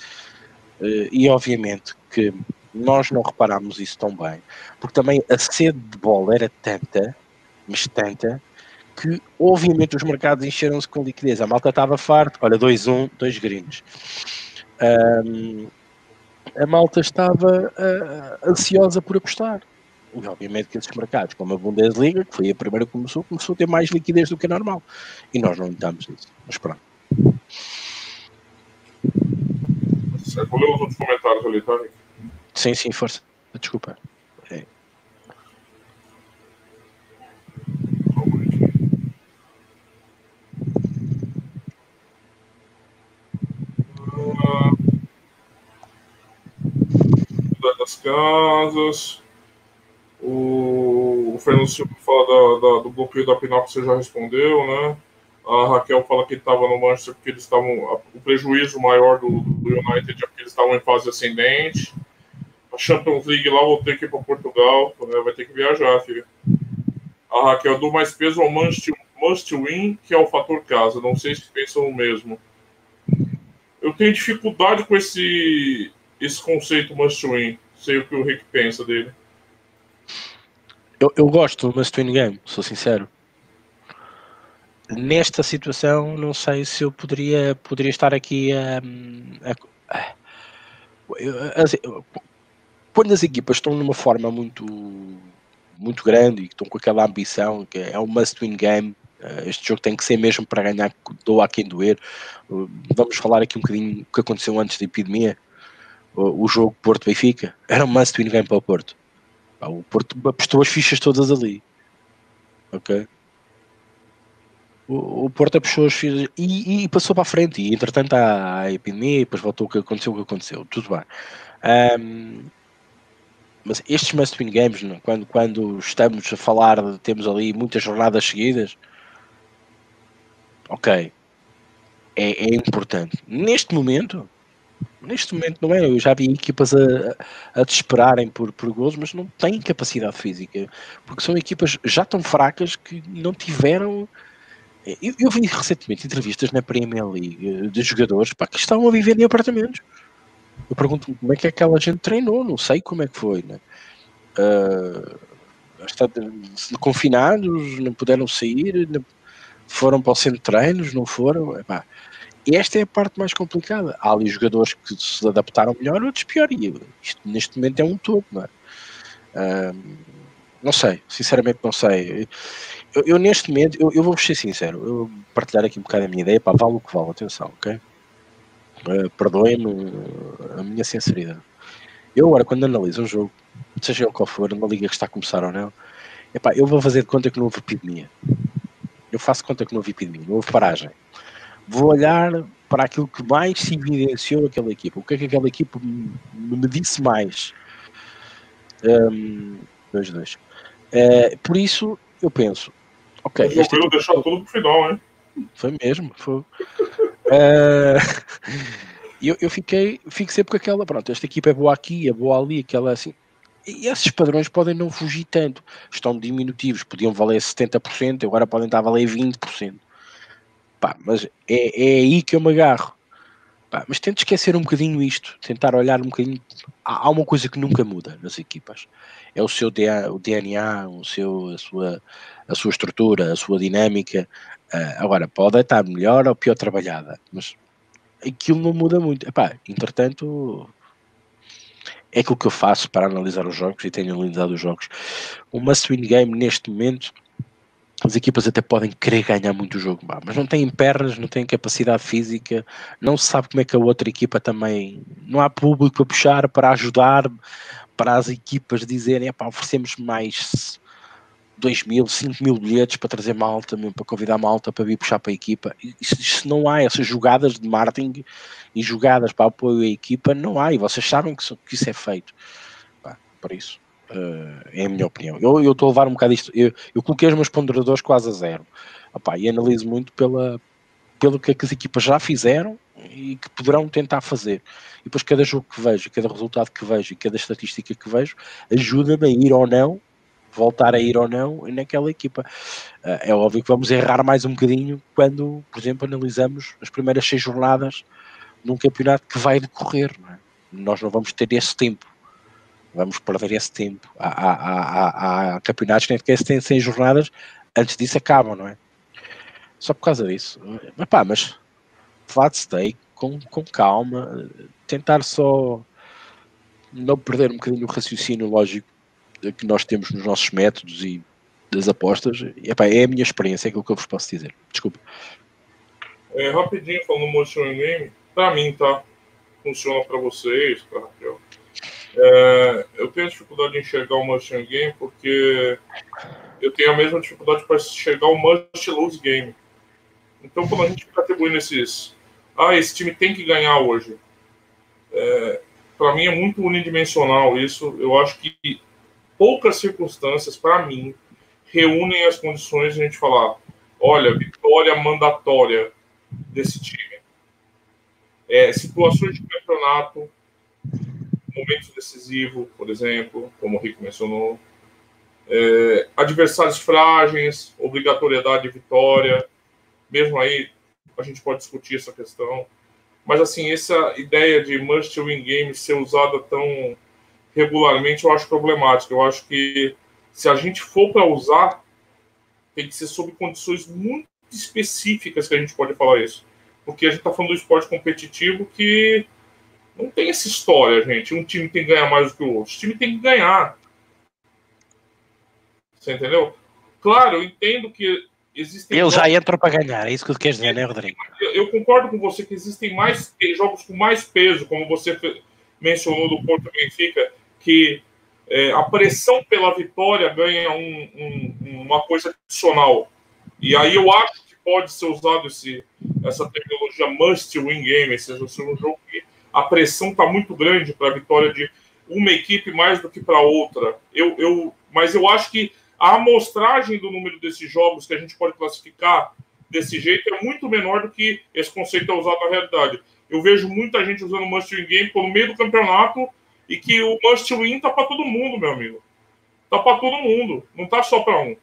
Uh, e obviamente que nós não reparámos isso tão bem, porque também a sede de bola era tanta, mas tanta, que obviamente os mercados encheram-se com liquidez. A malta estava farta, olha, 2-1, 2 gringos. Um, a malta estava uh, ansiosa por apostar. E obviamente que esses mercados, como a Bundesliga, que foi a primeira que começou, começou a ter mais liquidez do que é normal. E nós não notamos isso. Mas pronto. Vou ler os outros comentários ali, tá? Sim, sim, força. Desculpa. É. das casas. O, o Fernando Silva fala da, da, do bloqueio da Pinal que você já respondeu, né? A Raquel fala que estava no Manchester porque eles estavam. O prejuízo maior do, do United é porque eles estavam em fase ascendente. A Champions League lá que ir para Portugal. Né? Vai ter que viajar, filha. A Raquel do mais peso ao must, must win, que é o fator casa. Não sei se pensam o mesmo. Eu tenho dificuldade com esse, esse conceito must win. Sei o que o Rick pensa dele. Eu, eu gosto do Must Win Game, sou sincero. Nesta situação, não sei se eu poderia, poderia estar aqui a. a, a assim, quando as equipas estão numa forma muito, muito grande e estão com aquela ambição, que é um must win game, este jogo tem que ser mesmo para ganhar, doa a quem doer. Vamos falar aqui um bocadinho o que aconteceu antes da epidemia. O, jogo Porto-Benfica era um must win game para o Porto. O Porto apostou as fichas todas ali. Ok? O, Porto apostou as fichas e, e, passou para a frente. E entretanto há a epidemia, depois voltou o que aconteceu, o que aconteceu. Tudo bem. Um, mas estes must win games, quando, quando estamos a falar, de, temos ali muitas jornadas seguidas, ok, é, é importante. Neste momento, neste momento não é. Eu já vi equipas a, a desesperarem por, por gols, mas não têm capacidade física, porque são equipas já tão fracas que não tiveram. Eu, eu vi recentemente entrevistas na Premier League de jogadores pá, que estavam a viver em apartamentos. Eu pergunto como é que aquela gente treinou, não sei como é que foi, né? Uh, está, confinados, não puderam sair, não, foram para o centro de treinos, não foram. Epá, esta é a parte mais complicada. Há ali jogadores que se adaptaram melhor, outros pior. E isto neste momento é um todo, não é? Uh, não sei, sinceramente não sei. Eu, eu neste momento, eu, eu vou ser sincero, eu vou partilhar aqui um bocado a minha ideia, pá, vale o que vale, atenção, ok? Uh, Perdoem-me a minha sinceridade. Eu agora, quando analiso um jogo, seja qual for, uma liga que está a começar ou não, epá, eu vou fazer de conta que não houve epidemia. Eu faço conta que não houve epidemia, não houve paragem. Vou olhar para aquilo que mais se evidenciou aquela equipa. O que é que aquela equipa me disse mais? Um, dois, dois. Uh, por isso, eu penso, ok. Mas este deixar tudo para o final, hein? Foi mesmo, foi. Uh, *laughs* *laughs* eu, eu fiquei, fico sempre com aquela, pronto, esta equipa é boa aqui, é boa ali, aquela assim. E esses padrões podem não fugir tanto, estão diminutivos, podiam valer 70%, agora podem estar a valer 20%. Pá, mas é, é aí que eu me agarro. Pá, mas tento esquecer um bocadinho isto, tentar olhar um bocadinho. Há, há uma coisa que nunca muda nas equipas: é o seu o, DNA, o seu, a, sua, a sua estrutura, a sua dinâmica. Uh, agora, pode estar melhor ou pior trabalhada, mas aquilo não muda muito. Epá, entretanto, é aquilo que eu faço para analisar os jogos e tenho analisado os jogos. O must win game neste momento, as equipas até podem querer ganhar muito o jogo, mas não têm pernas, não têm capacidade física, não se sabe como é que a outra equipa também. Não há público para puxar, para ajudar, para as equipas dizerem: oferecemos mais 2 mil, 5 mil bilhetes para trazer malta, mesmo para convidar malta para vir puxar para a equipa. se não há essas jogadas de marketing e jogadas para apoio à equipa, não há. E vocês sabem que, que isso é feito. Pá, por isso, uh, é a minha opinião. Eu estou a levar um bocado isto. Eu, eu coloquei os meus ponderadores quase a zero. Opá, e analiso muito pela, pelo que, é que as equipas já fizeram e que poderão tentar fazer. E depois cada jogo que vejo, cada resultado que vejo e cada estatística que vejo ajuda-me a ir ou não voltar a ir ou não naquela equipa. Uh, é óbvio que vamos errar mais um bocadinho quando, por exemplo, analisamos as primeiras seis jornadas num campeonato que vai decorrer. Não é? Nós não vamos ter esse tempo. Vamos perder esse tempo. Há, há, há, há campeonatos que nem sequer têm seis jornadas, antes disso acabam, não é? Só por causa disso. Mas pá, mas flat stay, com, com calma, tentar só não perder um bocadinho o raciocínio lógico que nós temos nos nossos métodos e das apostas. Epá, é a minha experiência, é aquilo que eu vos posso dizer. Desculpa. É, rapidinho, falando Motion Game, para mim, tá? Funciona para vocês, para Raquel. É, eu tenho dificuldade de enxergar o Motion Game porque eu tenho a mesma dificuldade para enxergar o Must Lose Game. Então, quando a gente fica atribuindo esses. Ah, esse time tem que ganhar hoje. É, para mim é muito unidimensional isso. Eu acho que poucas circunstâncias, para mim, reúnem as condições de a gente falar: olha, vitória mandatória desse time. É, situações de campeonato, momentos decisivos, por exemplo, como o Rico mencionou. É, adversários frágeis, obrigatoriedade de vitória. Mesmo aí, a gente pode discutir essa questão. Mas, assim, essa ideia de must-win game ser usada tão regularmente eu acho problemático. Eu acho que se a gente for para usar, tem que ser sob condições muito específicas que a gente pode falar isso. Porque a gente está falando do esporte competitivo que não tem essa história, gente. Um time tem que ganhar mais do que o outro. O time tem que ganhar. Você entendeu? Claro, eu entendo que existem. Ele já entra para ganhar, é isso que tu queres dizer, né, Rodrigo? Eu, eu, concordo com você que existem mais jogos com mais peso, como você mencionou do Porto Benfica, que é, a pressão pela vitória ganha um, um, uma coisa adicional. E aí eu acho que pode ser usado esse, essa tecnologia must win game, ou seja, um jogo que a pressão está muito grande para a vitória de uma equipe mais do que para outra. Eu, eu, mas eu acho que a amostragem do número desses jogos que a gente pode classificar desse jeito é muito menor do que esse conceito é usado na realidade. Eu vejo muita gente usando must win game no meio do campeonato e que o must win tá para todo mundo, meu amigo. Tá para todo mundo, não tá só para um.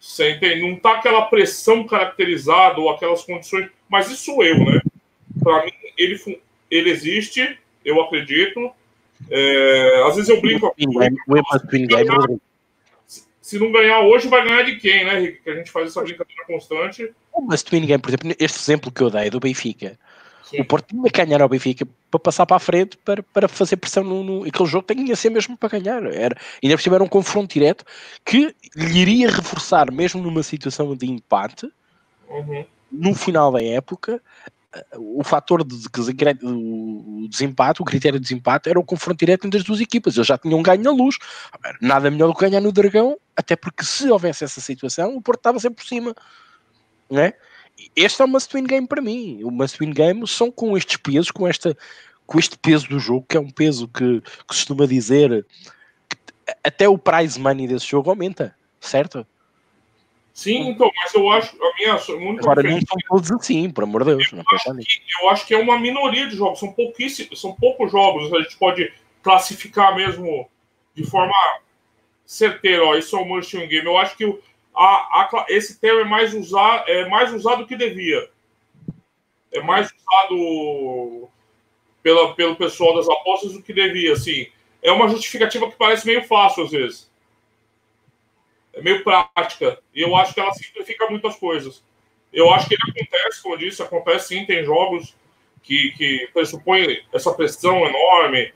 Você entende? Não tá aquela pressão caracterizada ou aquelas condições, mas isso eu, né? Para mim ele ele existe, eu acredito. É, às vezes eu brinco. Win game se não ganhar hoje, vai ganhar de quem, né, Rick? Que a gente faz essa brincadeira constante. Mas tu ninguém, por exemplo, este exemplo que eu dei do Benfica. O Porto tinha que ganhar ao Benfica para passar para a frente, para, para fazer pressão no, no. Aquele jogo tinha a ser mesmo para ganhar. Era, ainda por cima era um confronto direto que lhe iria reforçar, mesmo numa situação de empate, uhum. no final da época, o fator de, o desempate, o critério de desempate era o confronto direto entre as duas equipas. Eles já tinham ganho na luz. Nada melhor do que ganhar no Dragão, até porque se houvesse essa situação, o Porto estava sempre por cima. Não é? Este é o must win game para mim. O must win game são com estes pesos, com, esta, com este peso do jogo, que é um peso que, que costuma dizer que até o prize money desse jogo aumenta, certo? Sim, então, mas eu acho a minha muito Agora não são todos assim, por amor de Deus. Eu, acho que, eu acho que é uma minoria de jogos, são pouquíssimos, são poucos jogos, a gente pode classificar mesmo de forma certeira, ó, isso é must win game. Eu acho que o, a, a, esse termo é mais usado, é mais usado do que devia. É mais usado pela, pelo pessoal das apostas do que devia, assim. É uma justificativa que parece meio fácil às vezes é meio prática. E eu acho que ela simplifica muitas coisas. Eu acho que acontece, como eu disse, acontece sim, tem jogos que, que pressupõem essa pressão enorme,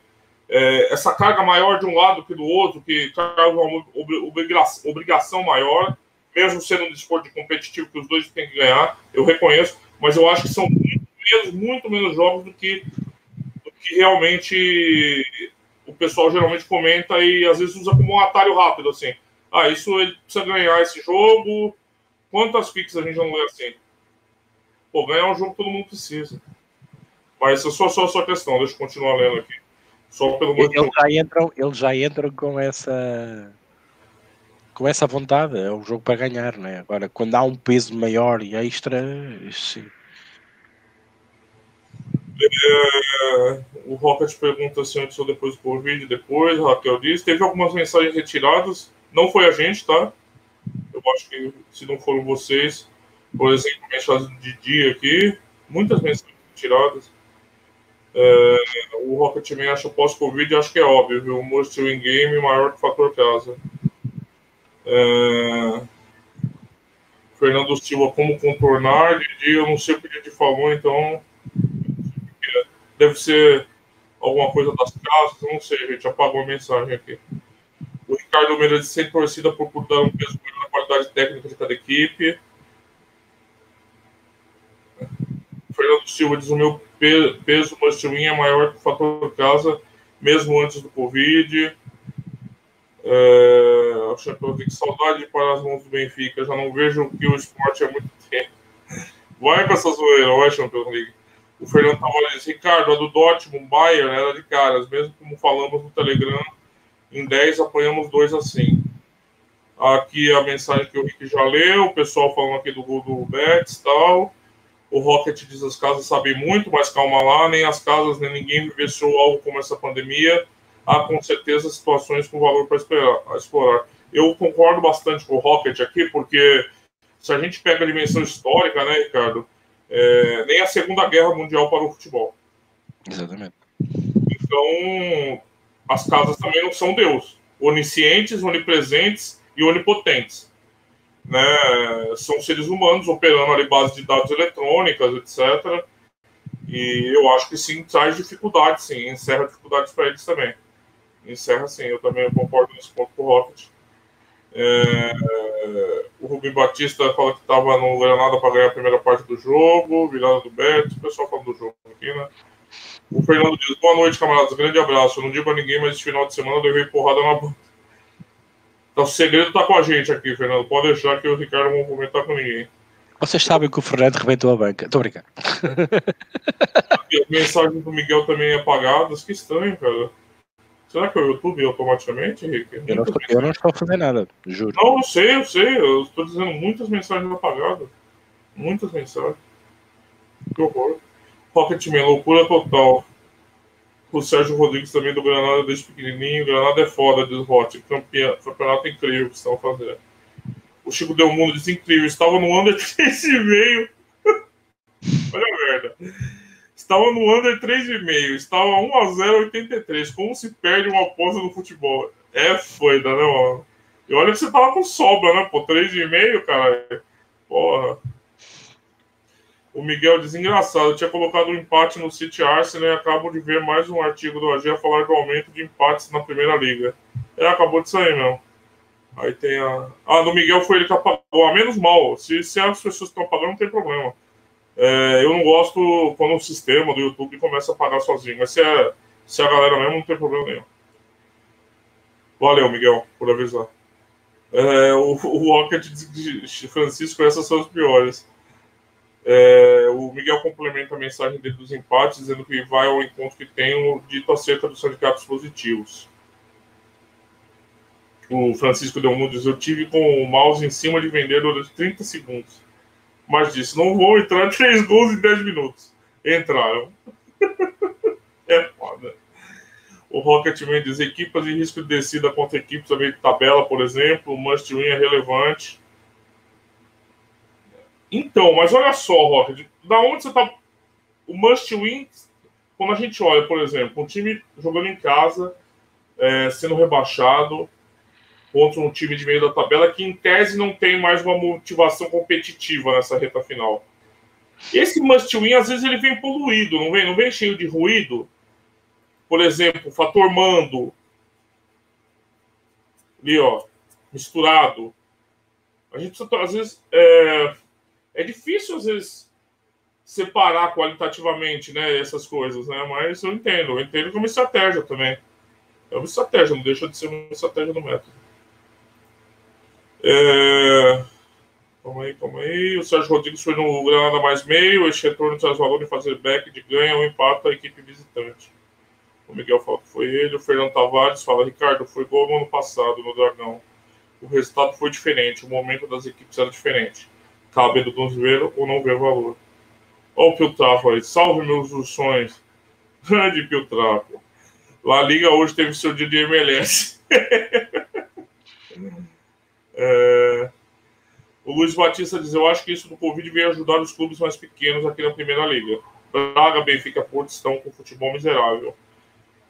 é, essa carga maior de um lado que do outro, que carga uma obrigação maior, mesmo sendo um desporto competitivo que os dois têm que ganhar, eu reconheço, mas eu acho que são muito menos, muito menos jogos do que, do que realmente o pessoal geralmente comenta e às vezes usa como um atalho rápido, assim ah, isso ele precisa ganhar esse jogo. Quantas picks a gente não lê assim? Pô, ganhar um jogo todo mundo precisa. Mas é só, só a sua questão, deixa eu continuar lendo aqui. Só pelo eles já entram, eles já entram com essa com essa vontade, é um jogo para ganhar, né? Agora, quando há um peso maior e extra, sim. É, o Rocket pergunta se antes ou depois do Covid, depois, Raquel diz. Teve algumas mensagens retiradas. Não foi a gente, tá? Eu acho que se não foram vocês, por exemplo, mensagem de dia aqui, muitas mensagens tiradas. É, o Rocketman acha pós-Covid, acho que é óbvio, viu? O Most in game maior que o fator casa. É, Fernando Silva, como contornar? Didi, eu não sei o que Didi falou, então. Deve ser alguma coisa das casas, não sei, gente. Apagou a mensagem aqui. O Ricardo Mendes sempre torcida por dar um peso na qualidade técnica de cada equipe. O Fernando Silva diz: o meu peso win é maior que o fator casa, mesmo antes do Covid. É, eu que saudade de parar as mãos do Benfica. Já não vejo que o esporte é muito tempo. Vai com essa zoeira, vai, Champions League. O Fernando Tavares Ricardo, a do Dortmund, Bayern era de caras, mesmo como falamos no Telegram em 10 apanhamos dois assim. Aqui a mensagem que o Rick já leu, o pessoal falando aqui do gol do Betis e tal. O Rocket diz as casas sabem muito, mas calma lá, nem as casas, nem ninguém vivenciou algo como essa pandemia. Há com certeza situações com valor para explorar. Eu concordo bastante com o Rocket aqui, porque se a gente pega a dimensão histórica, né, Ricardo? É, nem a Segunda Guerra Mundial para o futebol. Exatamente. Então, as casas também não são Deus. oniscientes, onipresentes e onipotentes. Né? São seres humanos operando ali base de dados eletrônicas, etc. E eu acho que sim, traz dificuldades, sim, encerra dificuldades para eles também. Encerra sim, eu também concordo nesse ponto com o Rocket. É, o Rubem Batista fala que estava no Granada para ganhar a primeira parte do jogo, virada do Beto, o pessoal falando do jogo aqui, né? O Fernando diz: Boa noite, camaradas. Grande abraço. Eu não digo para ninguém, mas esse final de semana eu levei porrada na banda. Então, o segredo tá com a gente aqui, Fernando. Pode deixar que o Ricardo não comentar com ninguém. Vocês sabem que o Fernando rebentou a banca. Estou brincando. *laughs* As mensagens do Miguel também apagadas. Que estranho, cara. Será que é o YouTube automaticamente, Henrique? Eu não, estou, eu não estou fazer nada, juro. Não, eu sei, eu sei. Eu estou dizendo muitas mensagens apagadas. Muitas mensagens. Que horror. Rocketman, loucura total. O Sérgio Rodrigues também do Granada desde pequenininho. Granada é foda, diz Hot. Campeonato incrível que estão fazendo. O Chico Del Mundo diz incrível. Estava no under 3,5. *laughs* Olha a merda. Estava no under 3,5. Estava 1x0 83. Como se perde uma aposta no futebol? É foda, né, mano? E olha que você tava com sobra, né, pô? 3,5, cara. Porra. O Miguel diz engraçado, tinha colocado um empate no City Arsenal e acabo de ver mais um artigo do AG a falar do aumento de empates na primeira liga. É, acabou de sair, não. Aí tem a. Ah, no Miguel foi ele que apagou. A menos mal. Se, se as pessoas estão apagando, não tem problema. É, eu não gosto quando o sistema do YouTube começa a apagar sozinho. Mas se, é, se é a galera mesmo, não tem problema nenhum. Valeu, Miguel, por avisar. É, o, o Rocket de Francisco, essas são as piores. É, o Miguel complementa a mensagem dele dos empates, dizendo que vai ao encontro que tem dito acerca dos sindicatos positivos. O Francisco Del diz: Eu tive com o mouse em cima de vender durante 30 segundos. Mas disse: Não vou entrar três gols em 10 minutos. Entraram. *laughs* é foda. O Rocketman diz: Equipas em risco de descida contra equipes também de tabela, por exemplo. O must win é relevante. Então, mas olha só, Rocket, da onde você tá. O must win, quando a gente olha, por exemplo, um time jogando em casa, é, sendo rebaixado, contra um time de meio da tabela que, em tese, não tem mais uma motivação competitiva nessa reta final. Esse must win, às vezes, ele vem poluído, não vem? Não vem cheio de ruído? Por exemplo, fator mando. Ali, ó, misturado. A gente precisa, às vezes, é, é difícil, às vezes, separar qualitativamente né, essas coisas, né? Mas eu entendo, eu entendo como estratégia também. É uma estratégia, não deixa de ser uma estratégia do método. É... Calma aí, calma aí. O Sérgio Rodrigues foi no Granada mais meio. Este retorno traz valor em fazer back de ganha ou empate a equipe visitante. O Miguel fala que foi ele. O Fernando Tavares fala: Ricardo, foi gol no ano passado no Dragão. O resultado foi diferente. O momento das equipes era diferente cabendo nos ver ou não ver valor. Olha o Piltrapo aí. Salve meus ursões. *laughs* Grande Piltrapo. La Liga hoje teve seu dia de MLS. *laughs* é... O Luiz Batista diz: Eu acho que isso do Covid veio ajudar os clubes mais pequenos aqui na Primeira Liga. Braga, Benfica, Porto estão com futebol miserável.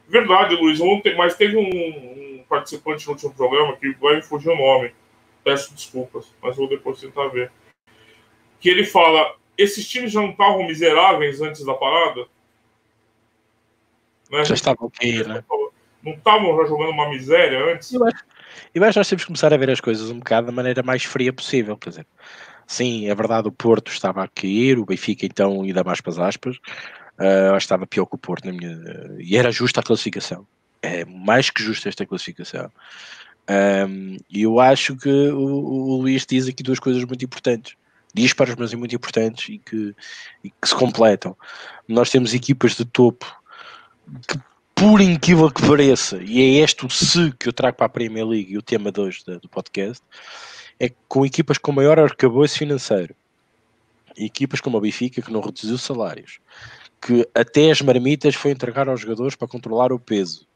Verdade, Luiz, ontem, mas teve um, um participante no último programa que vai me fugir o nome. Peço desculpas, mas vou depois tentar ver que ele fala: esses times já não estavam miseráveis antes da parada? Né? Já estavam ok, né? Não estavam já jogando uma miséria antes? Eu acho, eu acho que nós temos que começar a ver as coisas um bocado da maneira mais fria possível. Quer dizer, sim, é verdade, o Porto estava a cair, o Benfica então, ainda mais para as aspas, uh, estava pior que o Porto na minha. E era justa a classificação. É mais que justa esta classificação. Um, e eu acho que o, o Luís diz aqui duas coisas muito importantes disparos, mas é muito importantes e que, e que se completam. Nós temos equipas de topo que, por incrível que pareça, e é este o se que eu trago para a Premier League e o tema de hoje do podcast, é com equipas com maior arcabouço financeiro. equipas como a Benfica, que não reduziu salários, que até as marmitas foi entregar aos jogadores para controlar o peso.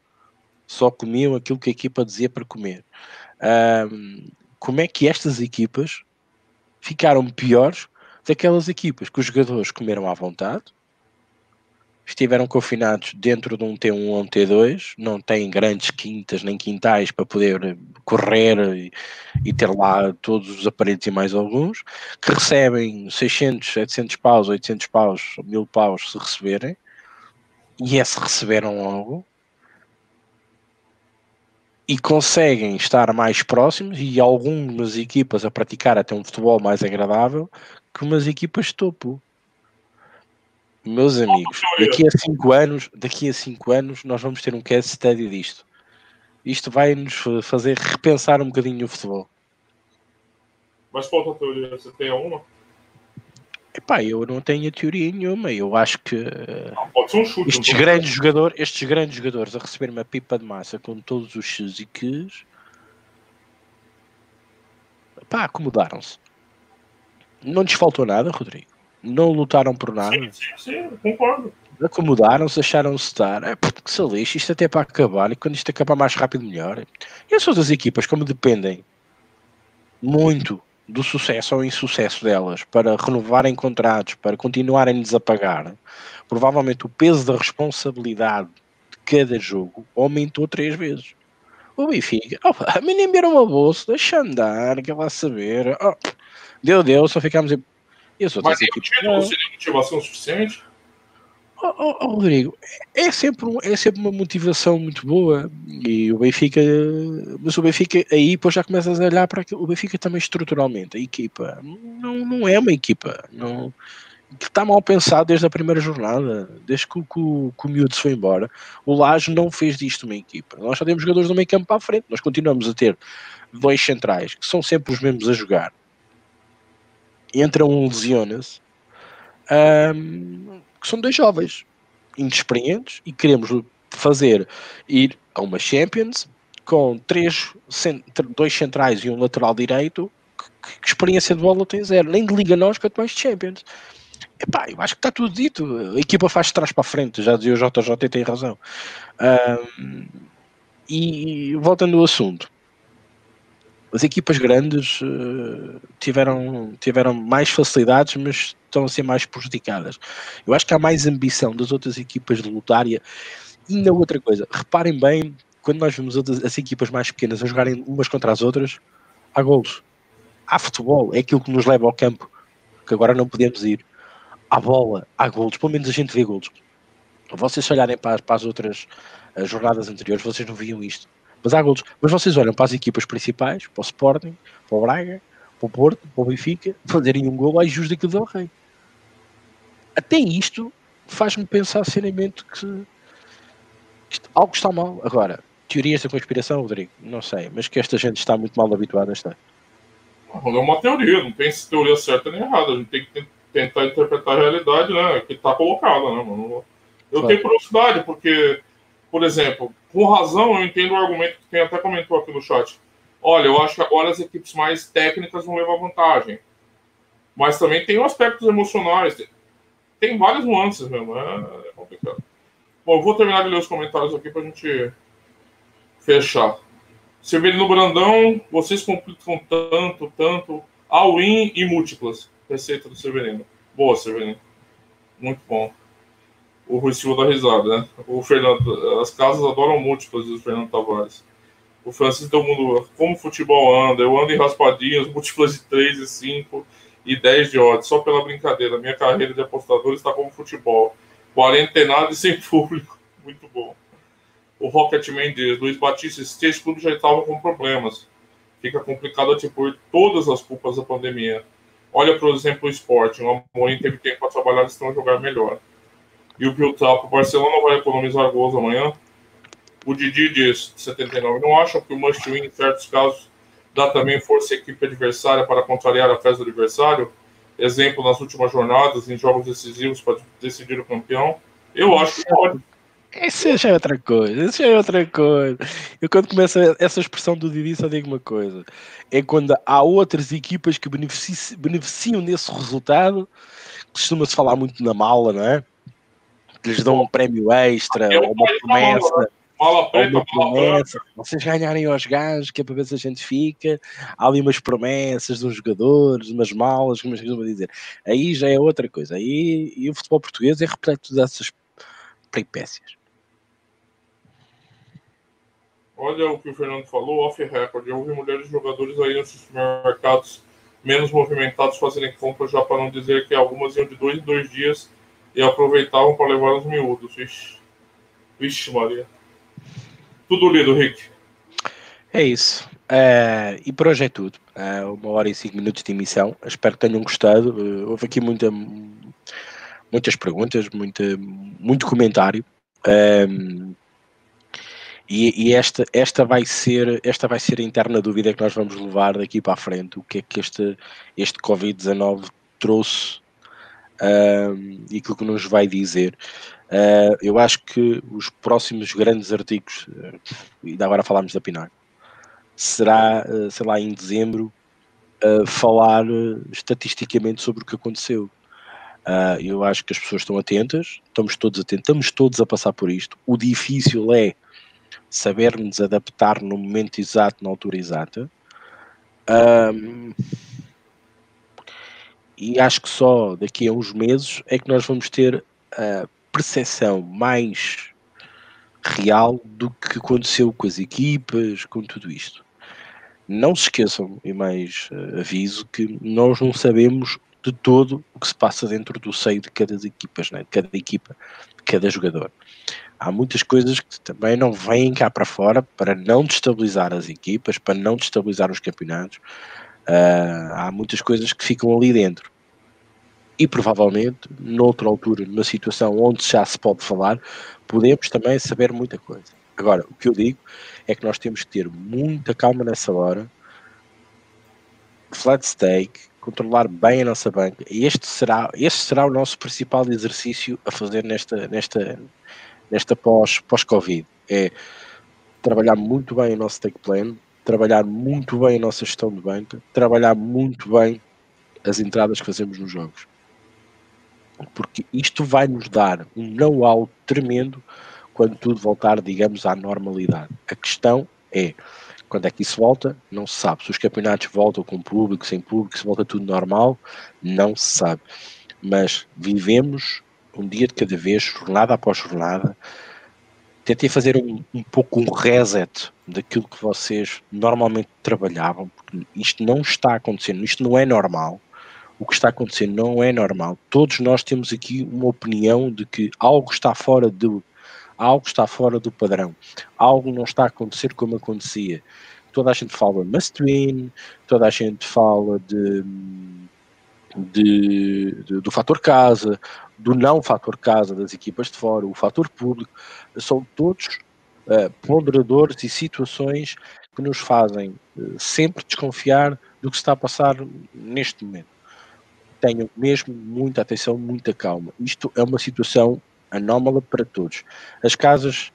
Só comiam aquilo que a equipa dizia para comer. Um, como é que estas equipas ficaram piores daquelas equipas que os jogadores comeram à vontade, estiveram confinados dentro de um T1 ou um T2, não têm grandes quintas nem quintais para poder correr e, e, ter lá todos os aparelhos e mais alguns, que recebem 600, 700 paus, 800 paus, 1000 paus se receberem, e é se receberam logo, e conseguem estar mais próximos e algumas equipas a praticar até um futebol mais agradável que umas equipas de topo. Meus amigos, daqui a 5 anos, daqui a 5 anos nós vamos ter um case study disto. Isto vai nos fazer repensar um bocadinho o futebol. Mas qual a teoria? Você tem uma? Epá, eu não tenho teoria nenhuma. Eu acho que não, um chute, estes, grandes jogador, estes grandes jogadores a receber uma pipa de massa com todos os X e Qs pá, acomodaram-se. Não lhes faltou nada, Rodrigo não lutaram por nada. Sim, sim, sim concordo. Acomodaram-se, acharam-se estar. É, porque se lixe, isto até para acabar, e quando isto acabar mais rápido, melhor. E as outras equipas, como dependem muito do sucesso ou insucesso delas para renovarem contratos, para continuarem-lhes a pagar, provavelmente o peso da responsabilidade de cada jogo aumentou três vezes. O Benfica, oh, a mim nem uma bolsa, deixa andar, quer lá saber. Oh, deu, deu, só ficámos e as outras Mas equipes. Título seria motivação suficiente? Oh, oh, oh, Rodrigo, é sempre, é sempre uma motivação muito boa e o Benfica, mas o Benfica aí depois já começas a olhar para o Benfica também estruturalmente, a equipa não, não é uma equipa não, que está mal pensado desde a primeira jornada, desde que, que, que o Miúdo se foi embora. O Laje não fez disto uma equipa. Nós só temos jogadores do meio campo para a frente, nós continuamos a ter dois centrais que são sempre os mesmos a jogar entra um lesiona-se, um, que são dois jovens, inexperientes, e queremos fazer ir a uma Champions com três, dois centrais e um lateral direito, que, que experiência de bola tem zero, nem de Liga Nós, quanto mais de Champions. Epá, eu acho que está tudo dito. A equipa faz de trás para a frente, já dizia o JJ e tem razão. Um, e voltando ao assunto, as equipas grandes uh, tiveram, tiveram mais facilidades, mas estão a ser mais prejudicadas. Eu acho que há mais ambição das outras equipas de lutar e ainda outra coisa, reparem bem, quando nós vemos outras, as equipas mais pequenas a jogarem umas contra as outras, há golos. Há futebol, é aquilo que nos leva ao campo, que agora não podemos ir. Há bola, há golos, pelo menos a gente vê golos. Vocês se olharem para, para as outras as jornadas anteriores, vocês não viam isto mas há golos. Mas vocês olham para as equipas principais, para o Sporting, para o Braga, para o Porto, para o Benfica, fazerem um gol à Jus daquilo do Rei. Até isto faz-me pensar seriamente que isto, algo está mal. Agora, teorias da conspiração, Rodrigo, não sei, mas que esta gente está muito mal habituada a estar. Não é uma teoria, não tem teoria certa nem errada. A gente tem que tentar interpretar a realidade né, que está colocada. Né, mano? Eu claro. tenho curiosidade, porque, por exemplo, com razão, eu entendo o argumento que tem até comentou aqui no chat. Olha, eu acho que agora as equipes mais técnicas vão levar vantagem. Mas também tem aspectos emocionais. Tem várias nuances mesmo. É, é complicado. Bom, eu vou terminar de ler os comentários aqui para a gente fechar. Severino Brandão, vocês complicam tanto, tanto. All-in e múltiplas. Receita do Severino. Boa, Severino. Muito bom o Rui Silva da risada, né? O Fernando, as casas adoram múltiplas, diz o Fernando Tavares. O Francisco do Mundo, como o futebol anda? Eu ando em raspadinhas, múltiplas de 3 e 5 e 10 de odds, só pela brincadeira. Minha carreira de apostador está como futebol. Quarentenado e sem *laughs* público. Muito bom. O Rocketman diz, Luiz Batista, esse clube já estava com problemas. Fica complicado atribuir todas as culpas da pandemia. Olha, por exemplo, o esporte. O Amorim teve tempo para trabalhar e estão a jogar melhor. E o Biltap, o Barcelona vai economizar gols amanhã. O Didi diz, 79, não acham que o must win, em certos casos, dá também força à equipe adversária para contrariar a festa do adversário? Exemplo, nas últimas jornadas, em jogos decisivos para decidir o campeão. Eu acho que pode. Isso já é outra coisa, isso já é outra coisa. Eu quando começa essa expressão do Didi só digo uma coisa. É quando há outras equipas que beneficiam desse resultado, costuma-se falar muito na mala, não é? Que lhes dão um prémio extra, ou uma promessa. Fala preta, uma promessa, vocês ganharem aos gajos, que é para ver se a gente fica. Há ali umas promessas de uns jogadores, umas malas, como é que eu vou dizer. Aí já é outra coisa. Aí e o futebol português é repleto dessas, peripécias. Olha o que o Fernando falou, off-record. Eu ouvi mulheres jogadores aí nos supermercados menos movimentados fazerem compras, já para não dizer que algumas iam de dois em dois dias e aproveitavam para levar os miúdos. Vixe, Vixe Maria. Tudo lido, Rick. É isso. Uh, e por hoje é tudo. Uh, uma hora e cinco minutos de emissão. Espero que tenham gostado. Uh, houve aqui muita, muitas perguntas, muita, muito comentário. Um, e, e, esta, esta, vai ser, esta vai ser a interna dúvida que nós vamos levar daqui para a frente. O que é que este, este Covid-19 trouxe e aquilo que nos vai dizer. Uh, eu acho que os próximos grandes artigos, uh, ainda agora falámos da Pinar, será, uh, sei lá, em dezembro, uh, falar estatisticamente sobre o que aconteceu. eu acho que as pessoas estão atentas, estamos todos atentos, estamos todos a passar por isto. O difícil é saber-nos adaptar no momento exato, na altura exata. E acho que só daqui a uns meses é que nós vamos ter a percepção mais real do que aconteceu com as equipas, com tudo isto. Não se esqueçam, e mais uh, aviso, que nós não sabemos de todo o que se passa dentro do seio de cada equipas, né? de cada equipa, de cada jogador há muitas coisas que também não vêm cá para fora para não destabilizar as equipas, para não destabilizar os campeonatos. Uh, há muitas coisas que ficam ali dentro. E provavelmente, noutra altura, numa situação onde já se pode falar, podemos também saber muita coisa. Agora, o que eu digo é que nós temos que ter muita calma nessa hora, flat stake, controlar bem a nossa banca. E este será, este será o nosso principal exercício a fazer nesta, nesta, nesta pós-Covid. Pós é trabalhar muito bem o nosso take plan, trabalhar muito bem a nossa gestão de banca, trabalhar muito bem as entradas que fazemos nos jogos. Porque isto vai nos dar um know-how tremendo quando tudo voltar, digamos, à normalidade. A questão é quando é que isso volta? Não se sabe. Se os campeonatos voltam com público, sem público, se volta tudo normal, não se sabe. Mas vivemos um dia de cada vez, jornada após jornada. Tentei fazer um, um pouco um reset daquilo que vocês normalmente trabalhavam, porque isto não está acontecendo, isto não é normal. O que está acontecendo não é normal. Todos nós temos aqui uma opinião de que algo está fora do algo está fora do padrão. Algo não está a acontecer como acontecia. Toda a gente fala must win, toda a gente fala de, de, de do fator casa, do não fator casa das equipas de fora, o fator público, são todos uh, ponderadores e situações que nos fazem uh, sempre desconfiar do que está a passar neste momento. Tenham mesmo muita atenção, muita calma. Isto é uma situação anómala para todos. As casas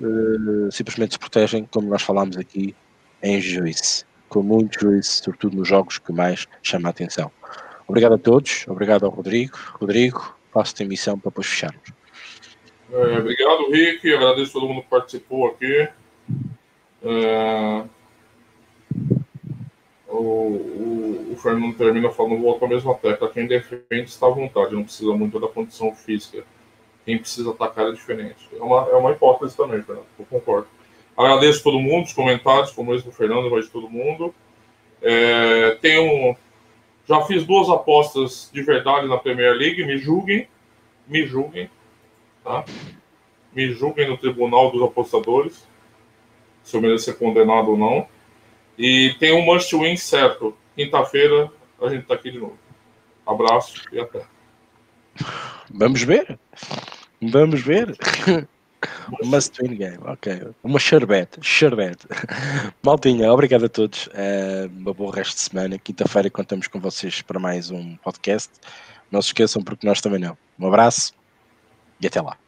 uh, simplesmente se protegem, como nós falámos aqui, em juízo, com muito juízo, sobretudo nos jogos que mais chama a atenção. Obrigado a todos, obrigado ao Rodrigo. Rodrigo, faço a emissão para depois fecharmos. É, obrigado, Rick. Agradeço a todo mundo que participou aqui. É, o, o, o, Fernando termina falando, volta a mesma tecla. Quem defende está à vontade, não precisa muito da condição física. Quem precisa atacar é diferente. É uma, é uma hipótese também, Fernando. Eu concordo. Agradeço todo mundo, os comentários, como mesmo o Fernando, mas de todo mundo. É, um, já fiz duas apostas de verdade na Premier League, me julguem, me julguem, tá? Me julguem no tribunal dos apostadores, se eu mereço ser condenado ou não. E tem um must win certo. Quinta-feira a gente tá aqui de novo. Abraço e até. Vamos ver. Vamos ver. Must win game, ok. Uma sherbet, sherbet. *laughs* Maltinha, obrigado a todos. Uh, uma boa resto de semana. Quinta-feira contamos com vocês para mais um podcast. Não se esqueçam, porque nós também não. Um abraço e até lá.